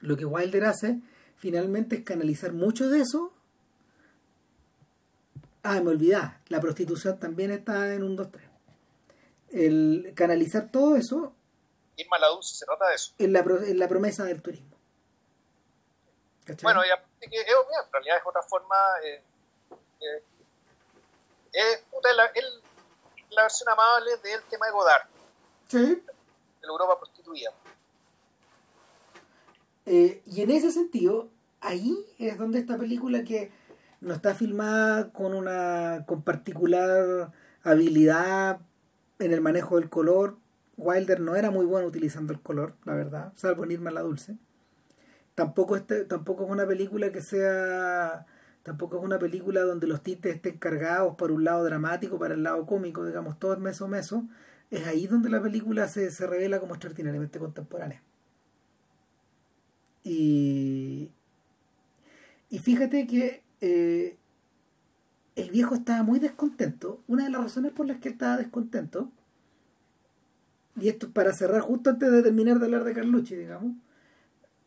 lo que Wilder hace finalmente es canalizar mucho de eso. Ah, me olvidaba, la prostitución también está en un 2-3. El canalizar todo eso. Irma la Dulce se trata de eso. En la, en la promesa del turismo. Bueno, ya, que, en realidad es otra forma. Eh, eh, es, la, la versión amable del tema de Godard. Sí. De la Europa prostituida. Eh, y en ese sentido, ahí es donde esta película que no está filmada con una con particular habilidad en el manejo del color. Wilder no era muy bueno utilizando el color, la verdad, salvo en Irma la Dulce. Tampoco, este, tampoco es una película que sea tampoco es una película donde los tintes estén cargados por un lado dramático, para el lado cómico, digamos, todo es meso meso. Es ahí donde la película se, se revela como extraordinariamente contemporánea. Y, y fíjate que eh, el viejo estaba muy descontento. Una de las razones por las que estaba descontento, y esto para cerrar justo antes de terminar de hablar de Carlucci, digamos,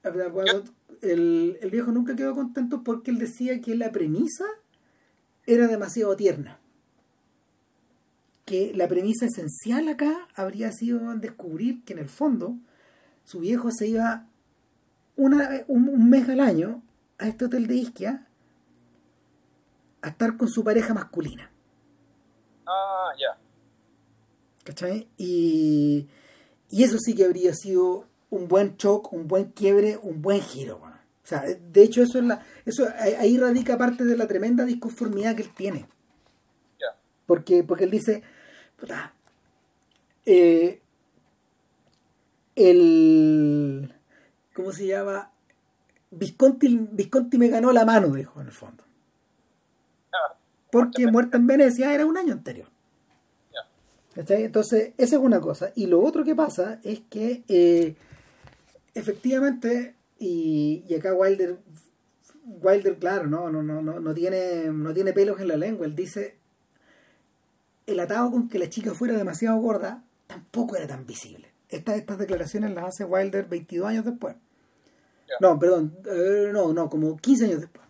el, el viejo nunca quedó contento porque él decía que la premisa era demasiado tierna. Que la premisa esencial acá habría sido descubrir que en el fondo su viejo se iba una, un, mes al año a este hotel de Isquia a estar con su pareja masculina. Ah, ya. ¿Cachai? Y, y eso sí que habría sido un buen shock, un buen quiebre, un buen giro. O sea, de hecho eso es la, eso ahí radica parte de la tremenda disconformidad que él tiene. Porque, porque él dice, eh, el ¿cómo se llama? Visconti, Visconti me ganó la mano, dijo en el fondo. Porque Muerta en Venecia era un año anterior. Entonces, esa es una cosa. Y lo otro que pasa es que eh, efectivamente, y, acá Wilder, Wilder, claro, no, no, no, no, tiene, no tiene pelos en la lengua. Él dice, el atado con que la chica fuera demasiado gorda tampoco era tan visible. Estas, estas declaraciones las hace Wilder 22 años después. No, perdón, eh, no, no, como 15 años después.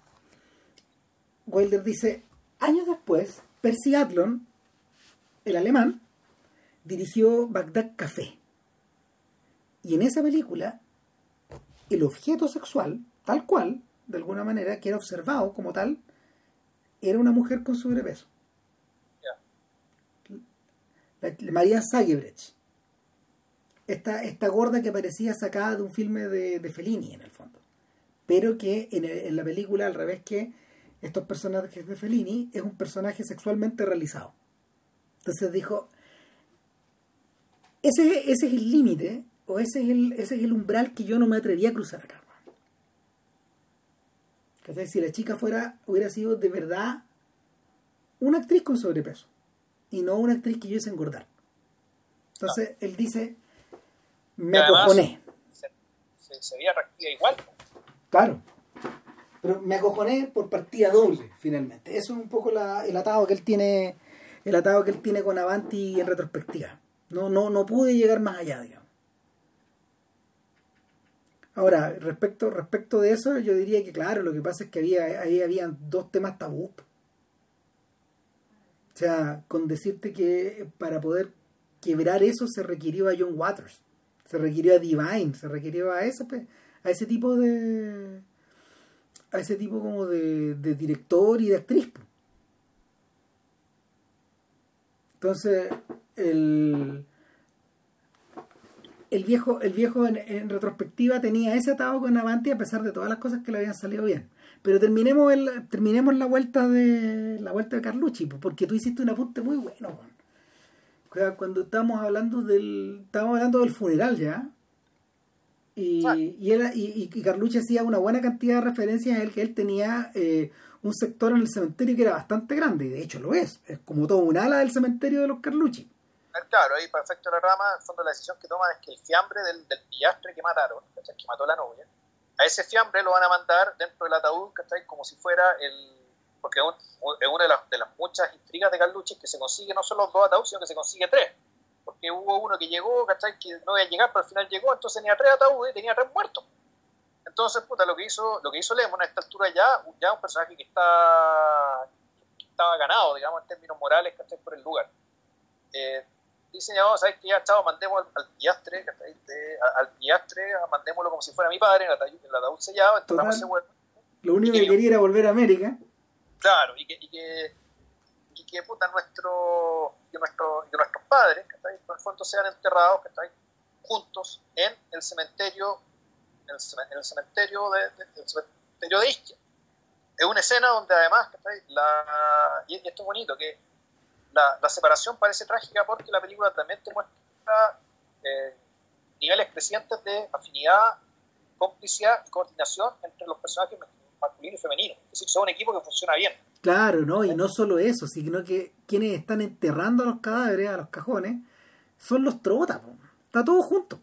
Wilder dice, años después, Percy Adlon, el alemán, dirigió Bagdad Café. Y en esa película, el objeto sexual, tal cual, de alguna manera, que era observado como tal, era una mujer con sobrepeso. María Sagebrecht esta, esta gorda que parecía sacada de un filme de, de Fellini en el fondo. Pero que en, en, la película, al revés que estos personajes de Fellini, es un personaje sexualmente realizado. Entonces dijo, ese, ese es el límite, o ese es, el, ese es el umbral que yo no me atrevía a cruzar acá. Si la chica fuera, hubiera sido de verdad una actriz con sobrepeso y no una actriz que yo hice engordar. Entonces él dice, me acojoné. Se, veía reactiva igual. Claro. Pero me acojoné por partida doble, finalmente. Eso es un poco la, el atado que él tiene, el atado que él tiene con Avanti en retrospectiva. No, no, no pude llegar más allá, digamos. Ahora, respecto, respecto de eso, yo diría que claro, lo que pasa es que había, ahí habían dos temas tabú. O sea, con decirte que para poder quebrar eso se requirió a John Waters se requirió a Divine, se requirió a ese, a ese tipo de a ese tipo como de, director y de actriz. Entonces, el, el viejo, el viejo en, retrospectiva tenía ese atado con Avanti a pesar de todas las cosas que le habían salido bien. Pero terminemos el, terminemos la vuelta de la vuelta de Carlucci, porque tú hiciste un apunte muy bueno cuando estábamos hablando del estábamos hablando del funeral ya y, y, él, y, y, Carlucci hacía una buena cantidad de referencias a él que él tenía eh, un sector en el cementerio que era bastante grande y de hecho lo es es como todo un ala del cementerio de los Carlucci claro, ahí de la rama, el fondo la decisión que toman es que el fiambre del, del pillastre que mataron, ¿cachai? que mató a la novia, a ese fiambre lo van a mandar dentro del ataúd, ¿cachai? como si fuera el... Porque es una de las, de las muchas intrigas de Carlucci que se consigue no solo dos ataúdes, sino que se consigue tres. Porque hubo uno que llegó, ¿cachai? Que no iba a llegar, pero al final llegó, entonces tenía tres ataúdes y tenía tres muertos. Entonces, puta, lo que hizo, lo que hizo Lemon a esta altura ya, ya un personaje que está estaba ganado, digamos, en términos morales, ¿cachai? Por el lugar. Eh, dice, ya, ¿sabes que ya, chao, mandemos al, al pillastre, de, al pillastre, mandémoslo como si fuera mi padre, en el ataúd, el ataúd sellado, entonces ese bueno, Lo único que, que quería era volver a América. Claro, y que, y que, y que puta, nuestro, que, nuestro, que nuestros padres, que en el fondo sean enterrados, que juntos en el cementerio, en el, en el cementerio de, de, el cementerio de Isquia. Es una escena donde además, la, y esto es bonito, que la, la, separación parece trágica porque la película también te muestra eh, niveles crecientes de afinidad, complicidad y coordinación entre los personajes masculino y femenino. Es decir, son un equipo que funciona bien. Claro, ¿no? Y no solo eso, sino que quienes están enterrando a los cadáveres, a los cajones, son los trotas. Po. Está todo junto.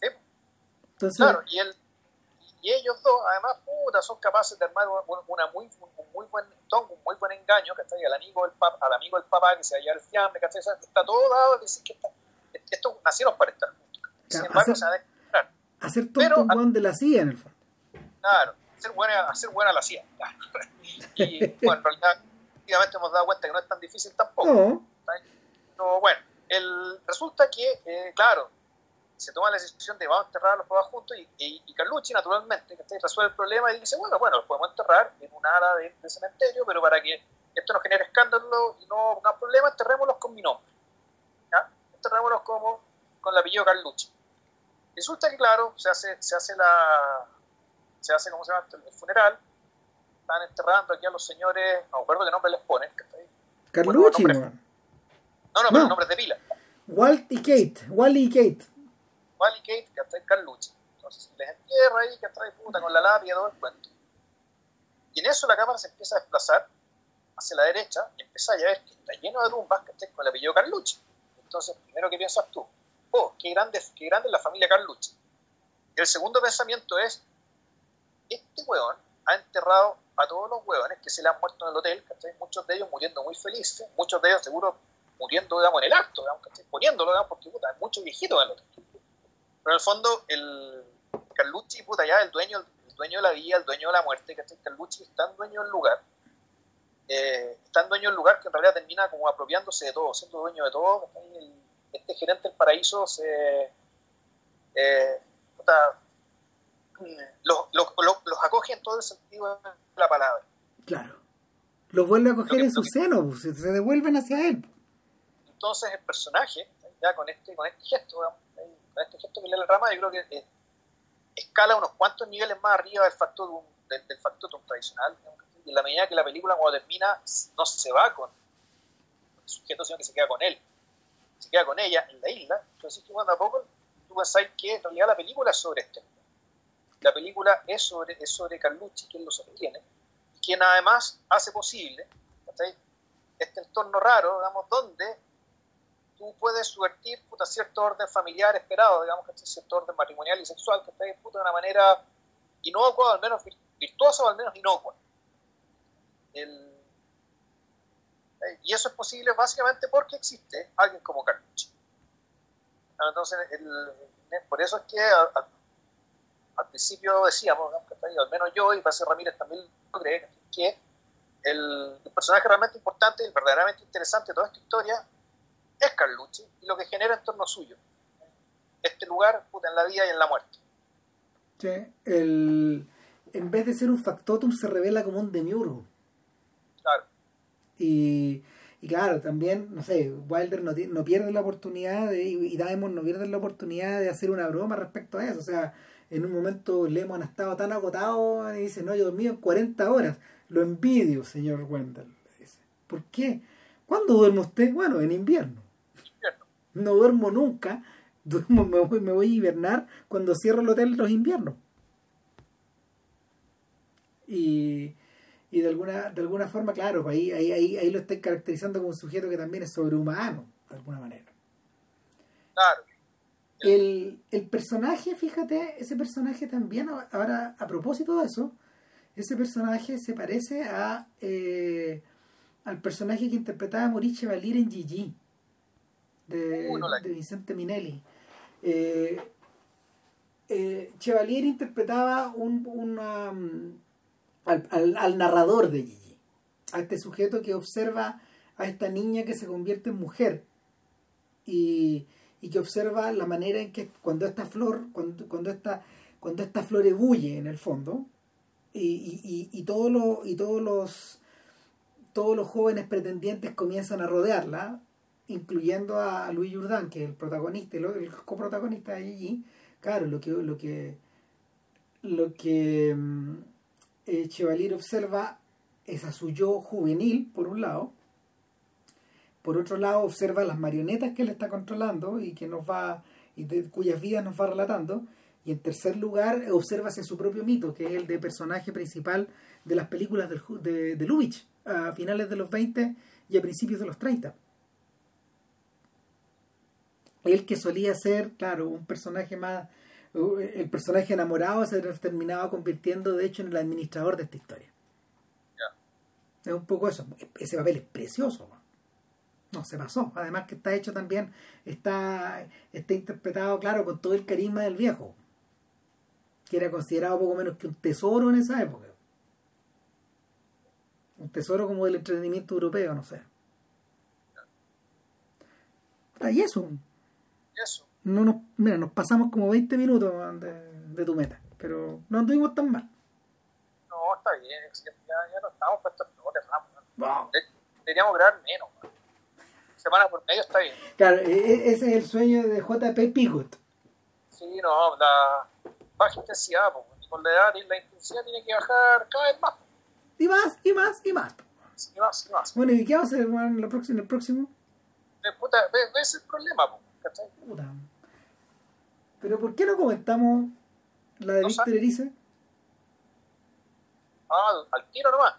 Sí. Entonces, claro, y, el, y ellos dos, además, puta, son capaces de armar una, una muy, un muy buen ton, un muy buen engaño, ¿cachai? Al amigo del papá, al amigo del papá que se halla el fiambre, ¿cachai? Está todo dado a decir que está, estos nacieron para estar juntos. Sin embargo, hacer- se de claro, hacer Pero- un weón de la CIA en el fondo. claro, hacer buena, hacer buena la CIA. claro. Y bueno, en realidad, últimamente hemos dado cuenta que no es tan difícil tampoco. No, Pero bueno, el, resulta que, eh, claro, se toma la decisión de vamos a enterrar a los papás juntos y, y, y Carlucci, naturalmente, que resuelve el problema y dice, bueno, bueno, los podemos enterrar en un ala de, de cementerio, pero para que esto no genere escándalo y no haga problema, enterrémoslos con mi nombre. ¿ya? Enterrémoslos como con el apellido Carlucci. Resulta que, claro, se hace, se hace la... Se hace, ¿cómo se llama? El funeral. Están enterrando aquí a los señores, no me acuerdo qué nombre les ponen. Carlucci, Bueno, weón. No, no, pero No. nombres de pila. Walt y Kate, Wally y Kate. Está en Carlucci. Entonces les entierra ahí, que trae puta con la lápida, todo el cuento. Y en eso la cámara se empieza a desplazar hacia la derecha y empieza a ver que está lleno de tumbas estén con el apellido Carlucci. Entonces, primero que piensas tú, oh, qué grande, qué grande es la familia Carlucci. Y el segundo pensamiento es, este hueón ha enterrado a todos los hueones que se le han muerto en el hotel, ¿cachai? muchos de ellos muriendo muy felices, muchos de ellos seguro muriendo digamos, en el acto, digamos, ¿cachai? poniéndolo, digamos, porque puta, hay muchos viejitos en el hotel. Pero en el fondo, el Carlucci, puta, ya el dueño, el dueño de la vida, el dueño de la muerte, ¿cachai? Carlucci es tan dueño del lugar, eh, es tan dueño del lugar que en realidad termina como apropiándose de todo, siendo dueño de todo. El- este gerente del paraíso se... Eh, puta, los, los, los, los acoge en todo el sentido de la palabra. Claro. Los vuelve a coger que- en su que- seno, pues, se se devuelven hacia él. Entonces el personaje, ya con este, con este gesto, digamos, este gesto que lee la rama, yo creo que eh, escala unos cuantos niveles más arriba del factotum, del, del tradicional. y en la medida que la película cuando termina no se va con el sujeto, sino que se queda con él. Se queda con ella en la isla. Entonces tú cuando a poco tú pensáis que en realidad la película es sobre este. La película es sobre, es sobre Carlucci, quien lo sostiene, y quien además hace posible ¿cachai? este entorno raro, digamos, donde tú puedes subvertir puta, cierto orden familiar esperado, digamos, ¿cachai? cierto orden matrimonial y sexual, que está puta, de una manera inocua, al menos vir- virtuosa, o al menos inocua. El- eh, y eso es posible básicamente porque existe alguien como Carlucci. Ah, Entonces, el- por eso es que a- a- al principio decíamos, que al menos yo y Pase Ramírez también lo cree, que el, el personaje realmente importante y verdaderamente interesante de toda esta historia es Carlucci y lo que genera en torno suyo. Este lugar puta, en la vida y en la muerte. Sí, el, en vez de ser un factotum se revela como un demiurgo. Claro, Y, y claro, también, no sé, Wilder no, no pierde la oportunidad de, y Diamond no pierde la oportunidad de hacer una broma respecto a eso. O sea, en un momento Lemon ha estado tan agotado y dice, no, yo dormido en 40 horas. Lo envidio, señor Wendell. le dice. ¿Por qué? ¿Cuándo duerme usted? Bueno, en invierno. No duermo nunca. Duermo, me, voy, me voy a hibernar cuando cierro el hotel los inviernos. Y, y de alguna de alguna forma, claro, pues ahí, ahí, ahí, ahí lo estoy caracterizando como un sujeto que también es sobrehumano, de alguna manera. Claro. El, el personaje, fíjate, ese personaje también, ahora a propósito de eso, ese personaje se parece a eh, al personaje que interpretaba Maurice Chevalier en Gigi de, no la- de Vicente Minelli. Eh, eh, Chevalier interpretaba un, una, mm, al, al- al narrador de Gigi, a este sujeto que observa a esta niña que se convierte en mujer y, y que observa la manera en que cuando esta flor, cuando, cuando esta, cuando esta flor ebulle en el fondo, y, y, y, y todos los, y todos los todos los jóvenes pretendientes comienzan a rodearla, incluyendo a Luis Jourdan, que es el protagonista, el, el coprotagonista de Gigi, claro, lo que lo que lo que mm, eh, Chevalier observa es a su yo juvenil, por un lado, por otro lado observa las marionetas que él está controlando y que nos va y de cuyas vidas nos va relatando. Y en tercer lugar observa su propio mito que es el de personaje principal de las películas del de, de Lubitsch a finales de los 20 y a principios de los 30 él que solía ser claro un personaje más el personaje enamorado se terminaba convirtiendo de hecho en el administrador de esta historia es un poco eso ese papel es precioso ¿no? Se pasó. Además que está hecho también, está, está interpretado, claro, con todo el carisma del viejo. Que era considerado poco menos que un tesoro en esa época. Un tesoro como del entretenimiento europeo, no sé. Y eso. Eso. No nos, mira, nos pasamos como 20 minutos de, de tu meta. Pero no anduvimos tan mal. No, está bien. Ya, ya no estamos para estos flores, vamos. Wow. De- Deberíamos grabar menos. man. Semana por medio está bien. Claro, e- e- ese es el sueño de JP Pigot. Sí, no, la baja intensidad, po, y con la edad y la intensidad tiene que bajar cada vez más. Y más, y más, y más. Y más, y más. Bueno, ¿y qué vamos a hacer en, lo próximo, en el próximo? Eh, puta, ese es el problema, po, ¿cachai? Puta. Pero ¿por qué no comentamos la de No Víctor. Erice? Ah, al tiro nomás.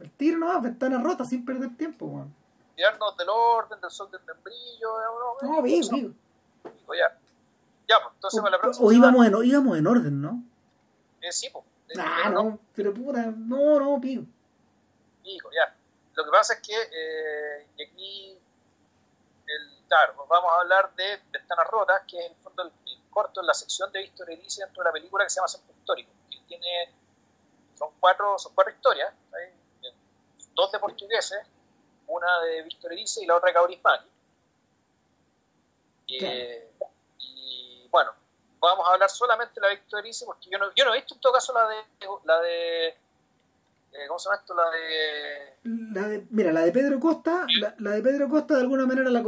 El tiro nomás, ventana rota sin perder tiempo, weón. Tirarnos del orden, del sol del membrillo. eh, No, bien, bien. ya. Ya, pues, entonces para la próxima. O semana- íbamos en, íbamos en orden, ¿no? Eh, sí, pues. eh, Ah, pero no, pero puta, no, no, pico. Digo, ya. Lo que pasa es que eh, y aquí, claro, pues vamos a hablar de Ventanas Rotas, que es en el fondo el, el corto en la sección de Víctor Erice dentro de la película que se llama Centro Histórico, que tiene, son cuatro, son cuatro historias, ¿sí? dos de portugueses, una de Víctor Erice y la otra de Kaurismäki. Eh, Y bueno, vamos a hablar solamente de la de Víctor Erice, porque yo no, yo no he visto en todo caso la de, la de eh, ¿cómo se llama esto? La de La de, mira, la de Pedro Costa, la, la de Pedro Costa de alguna manera la,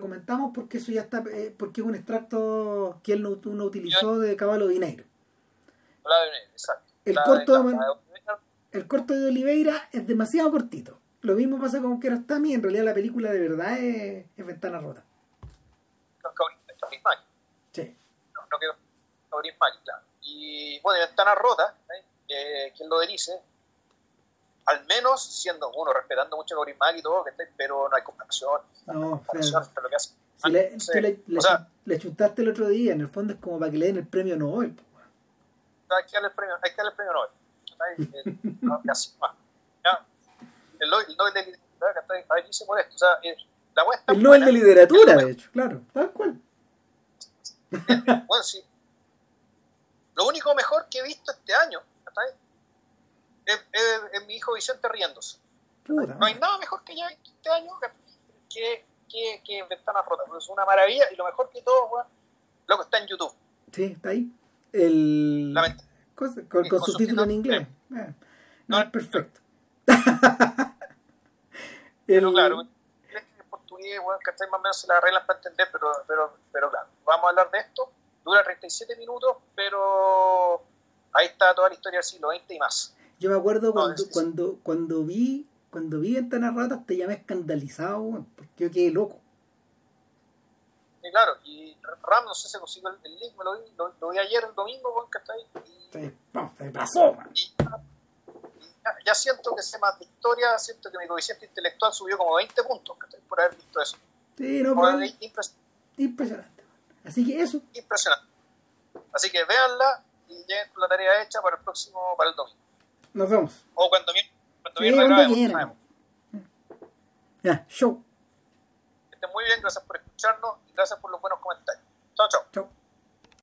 comentamos porque eso ya está, eh, porque es un extracto que él no, no utilizó de Caballo Dinero. la de exacto. El La corto de, de Man- la de- El corto de Oliveira es demasiado cortito. Lo mismo pasa con Kiarostami, en realidad la película de verdad es, es Ventana Rota. no, Sí. no, no quedó Kaurismäki, claro. Y bueno, Ventana Rota, ¿eh? Eh, quien lo dice, al menos siendo uno, respetando mucho a Kaurismäki y todo, pero no hay comparación. No, comparación claro. entre lo que hace. Si le, tú le, le- o sea, le chuntaste el otro día, en el fondo es como para que le den el premio Nobel. hay que darle el premio, hay que darle el premio Nobel. ¿cachai? El- no, casi más. ¿ya? El, Nobel- el Nobel de literatura, ahí dice por esto. O sea, eh, la está El Nobel buena. de literatura, El de hecho, claro, tal cual. Bueno, sí. Lo único mejor que he visto este año ¿cachai? Es, es- es mi hijo Vicente riéndose. No hay nada mejor que ya este año que, que, que Ventanas Rotas. Es una maravilla y lo mejor que todo, weón, lo que está en YouTube. Sí, está ahí. El... Con, con con subtítulo en inglés. Eh, no, es perfecto. Pero El- claro, portugués, weón, ¿cachai? Más o menos se la arreglan para entender, pero, pero, pero claro, vamos a hablar de esto. Dura 37 minutos, pero ahí está toda la historia del siglo XX y más. Yo me acuerdo cuando, cuando, cuando vi cuando vi Ventanas Rotas te llamé escandalizado, porque yo quedé loco. Y claro, y Ram, no sé si consiguió el, el link, me lo vi, lo, lo vi ayer el domingo, weón, ¿cachai? Y, Se, no, se pasó, man. y ya, y ya- ya siento que sé más de historia, siento que mi coeficiente intelectual subió como 20 puntos, ¿cachai? Por haber visto eso. Sí, no, pero haber- impres- impresionante. Así que eso. Impresionante. Así que véanla y lleguen con la tarea hecha para el próximo, para el domingo. Nos vemos. O cuando viene, cuando Sí, grabemos. Ya, show. Que estén muy bien, gracias por escucharnos y gracias por los buenos comentarios. Chao, chao. Chao.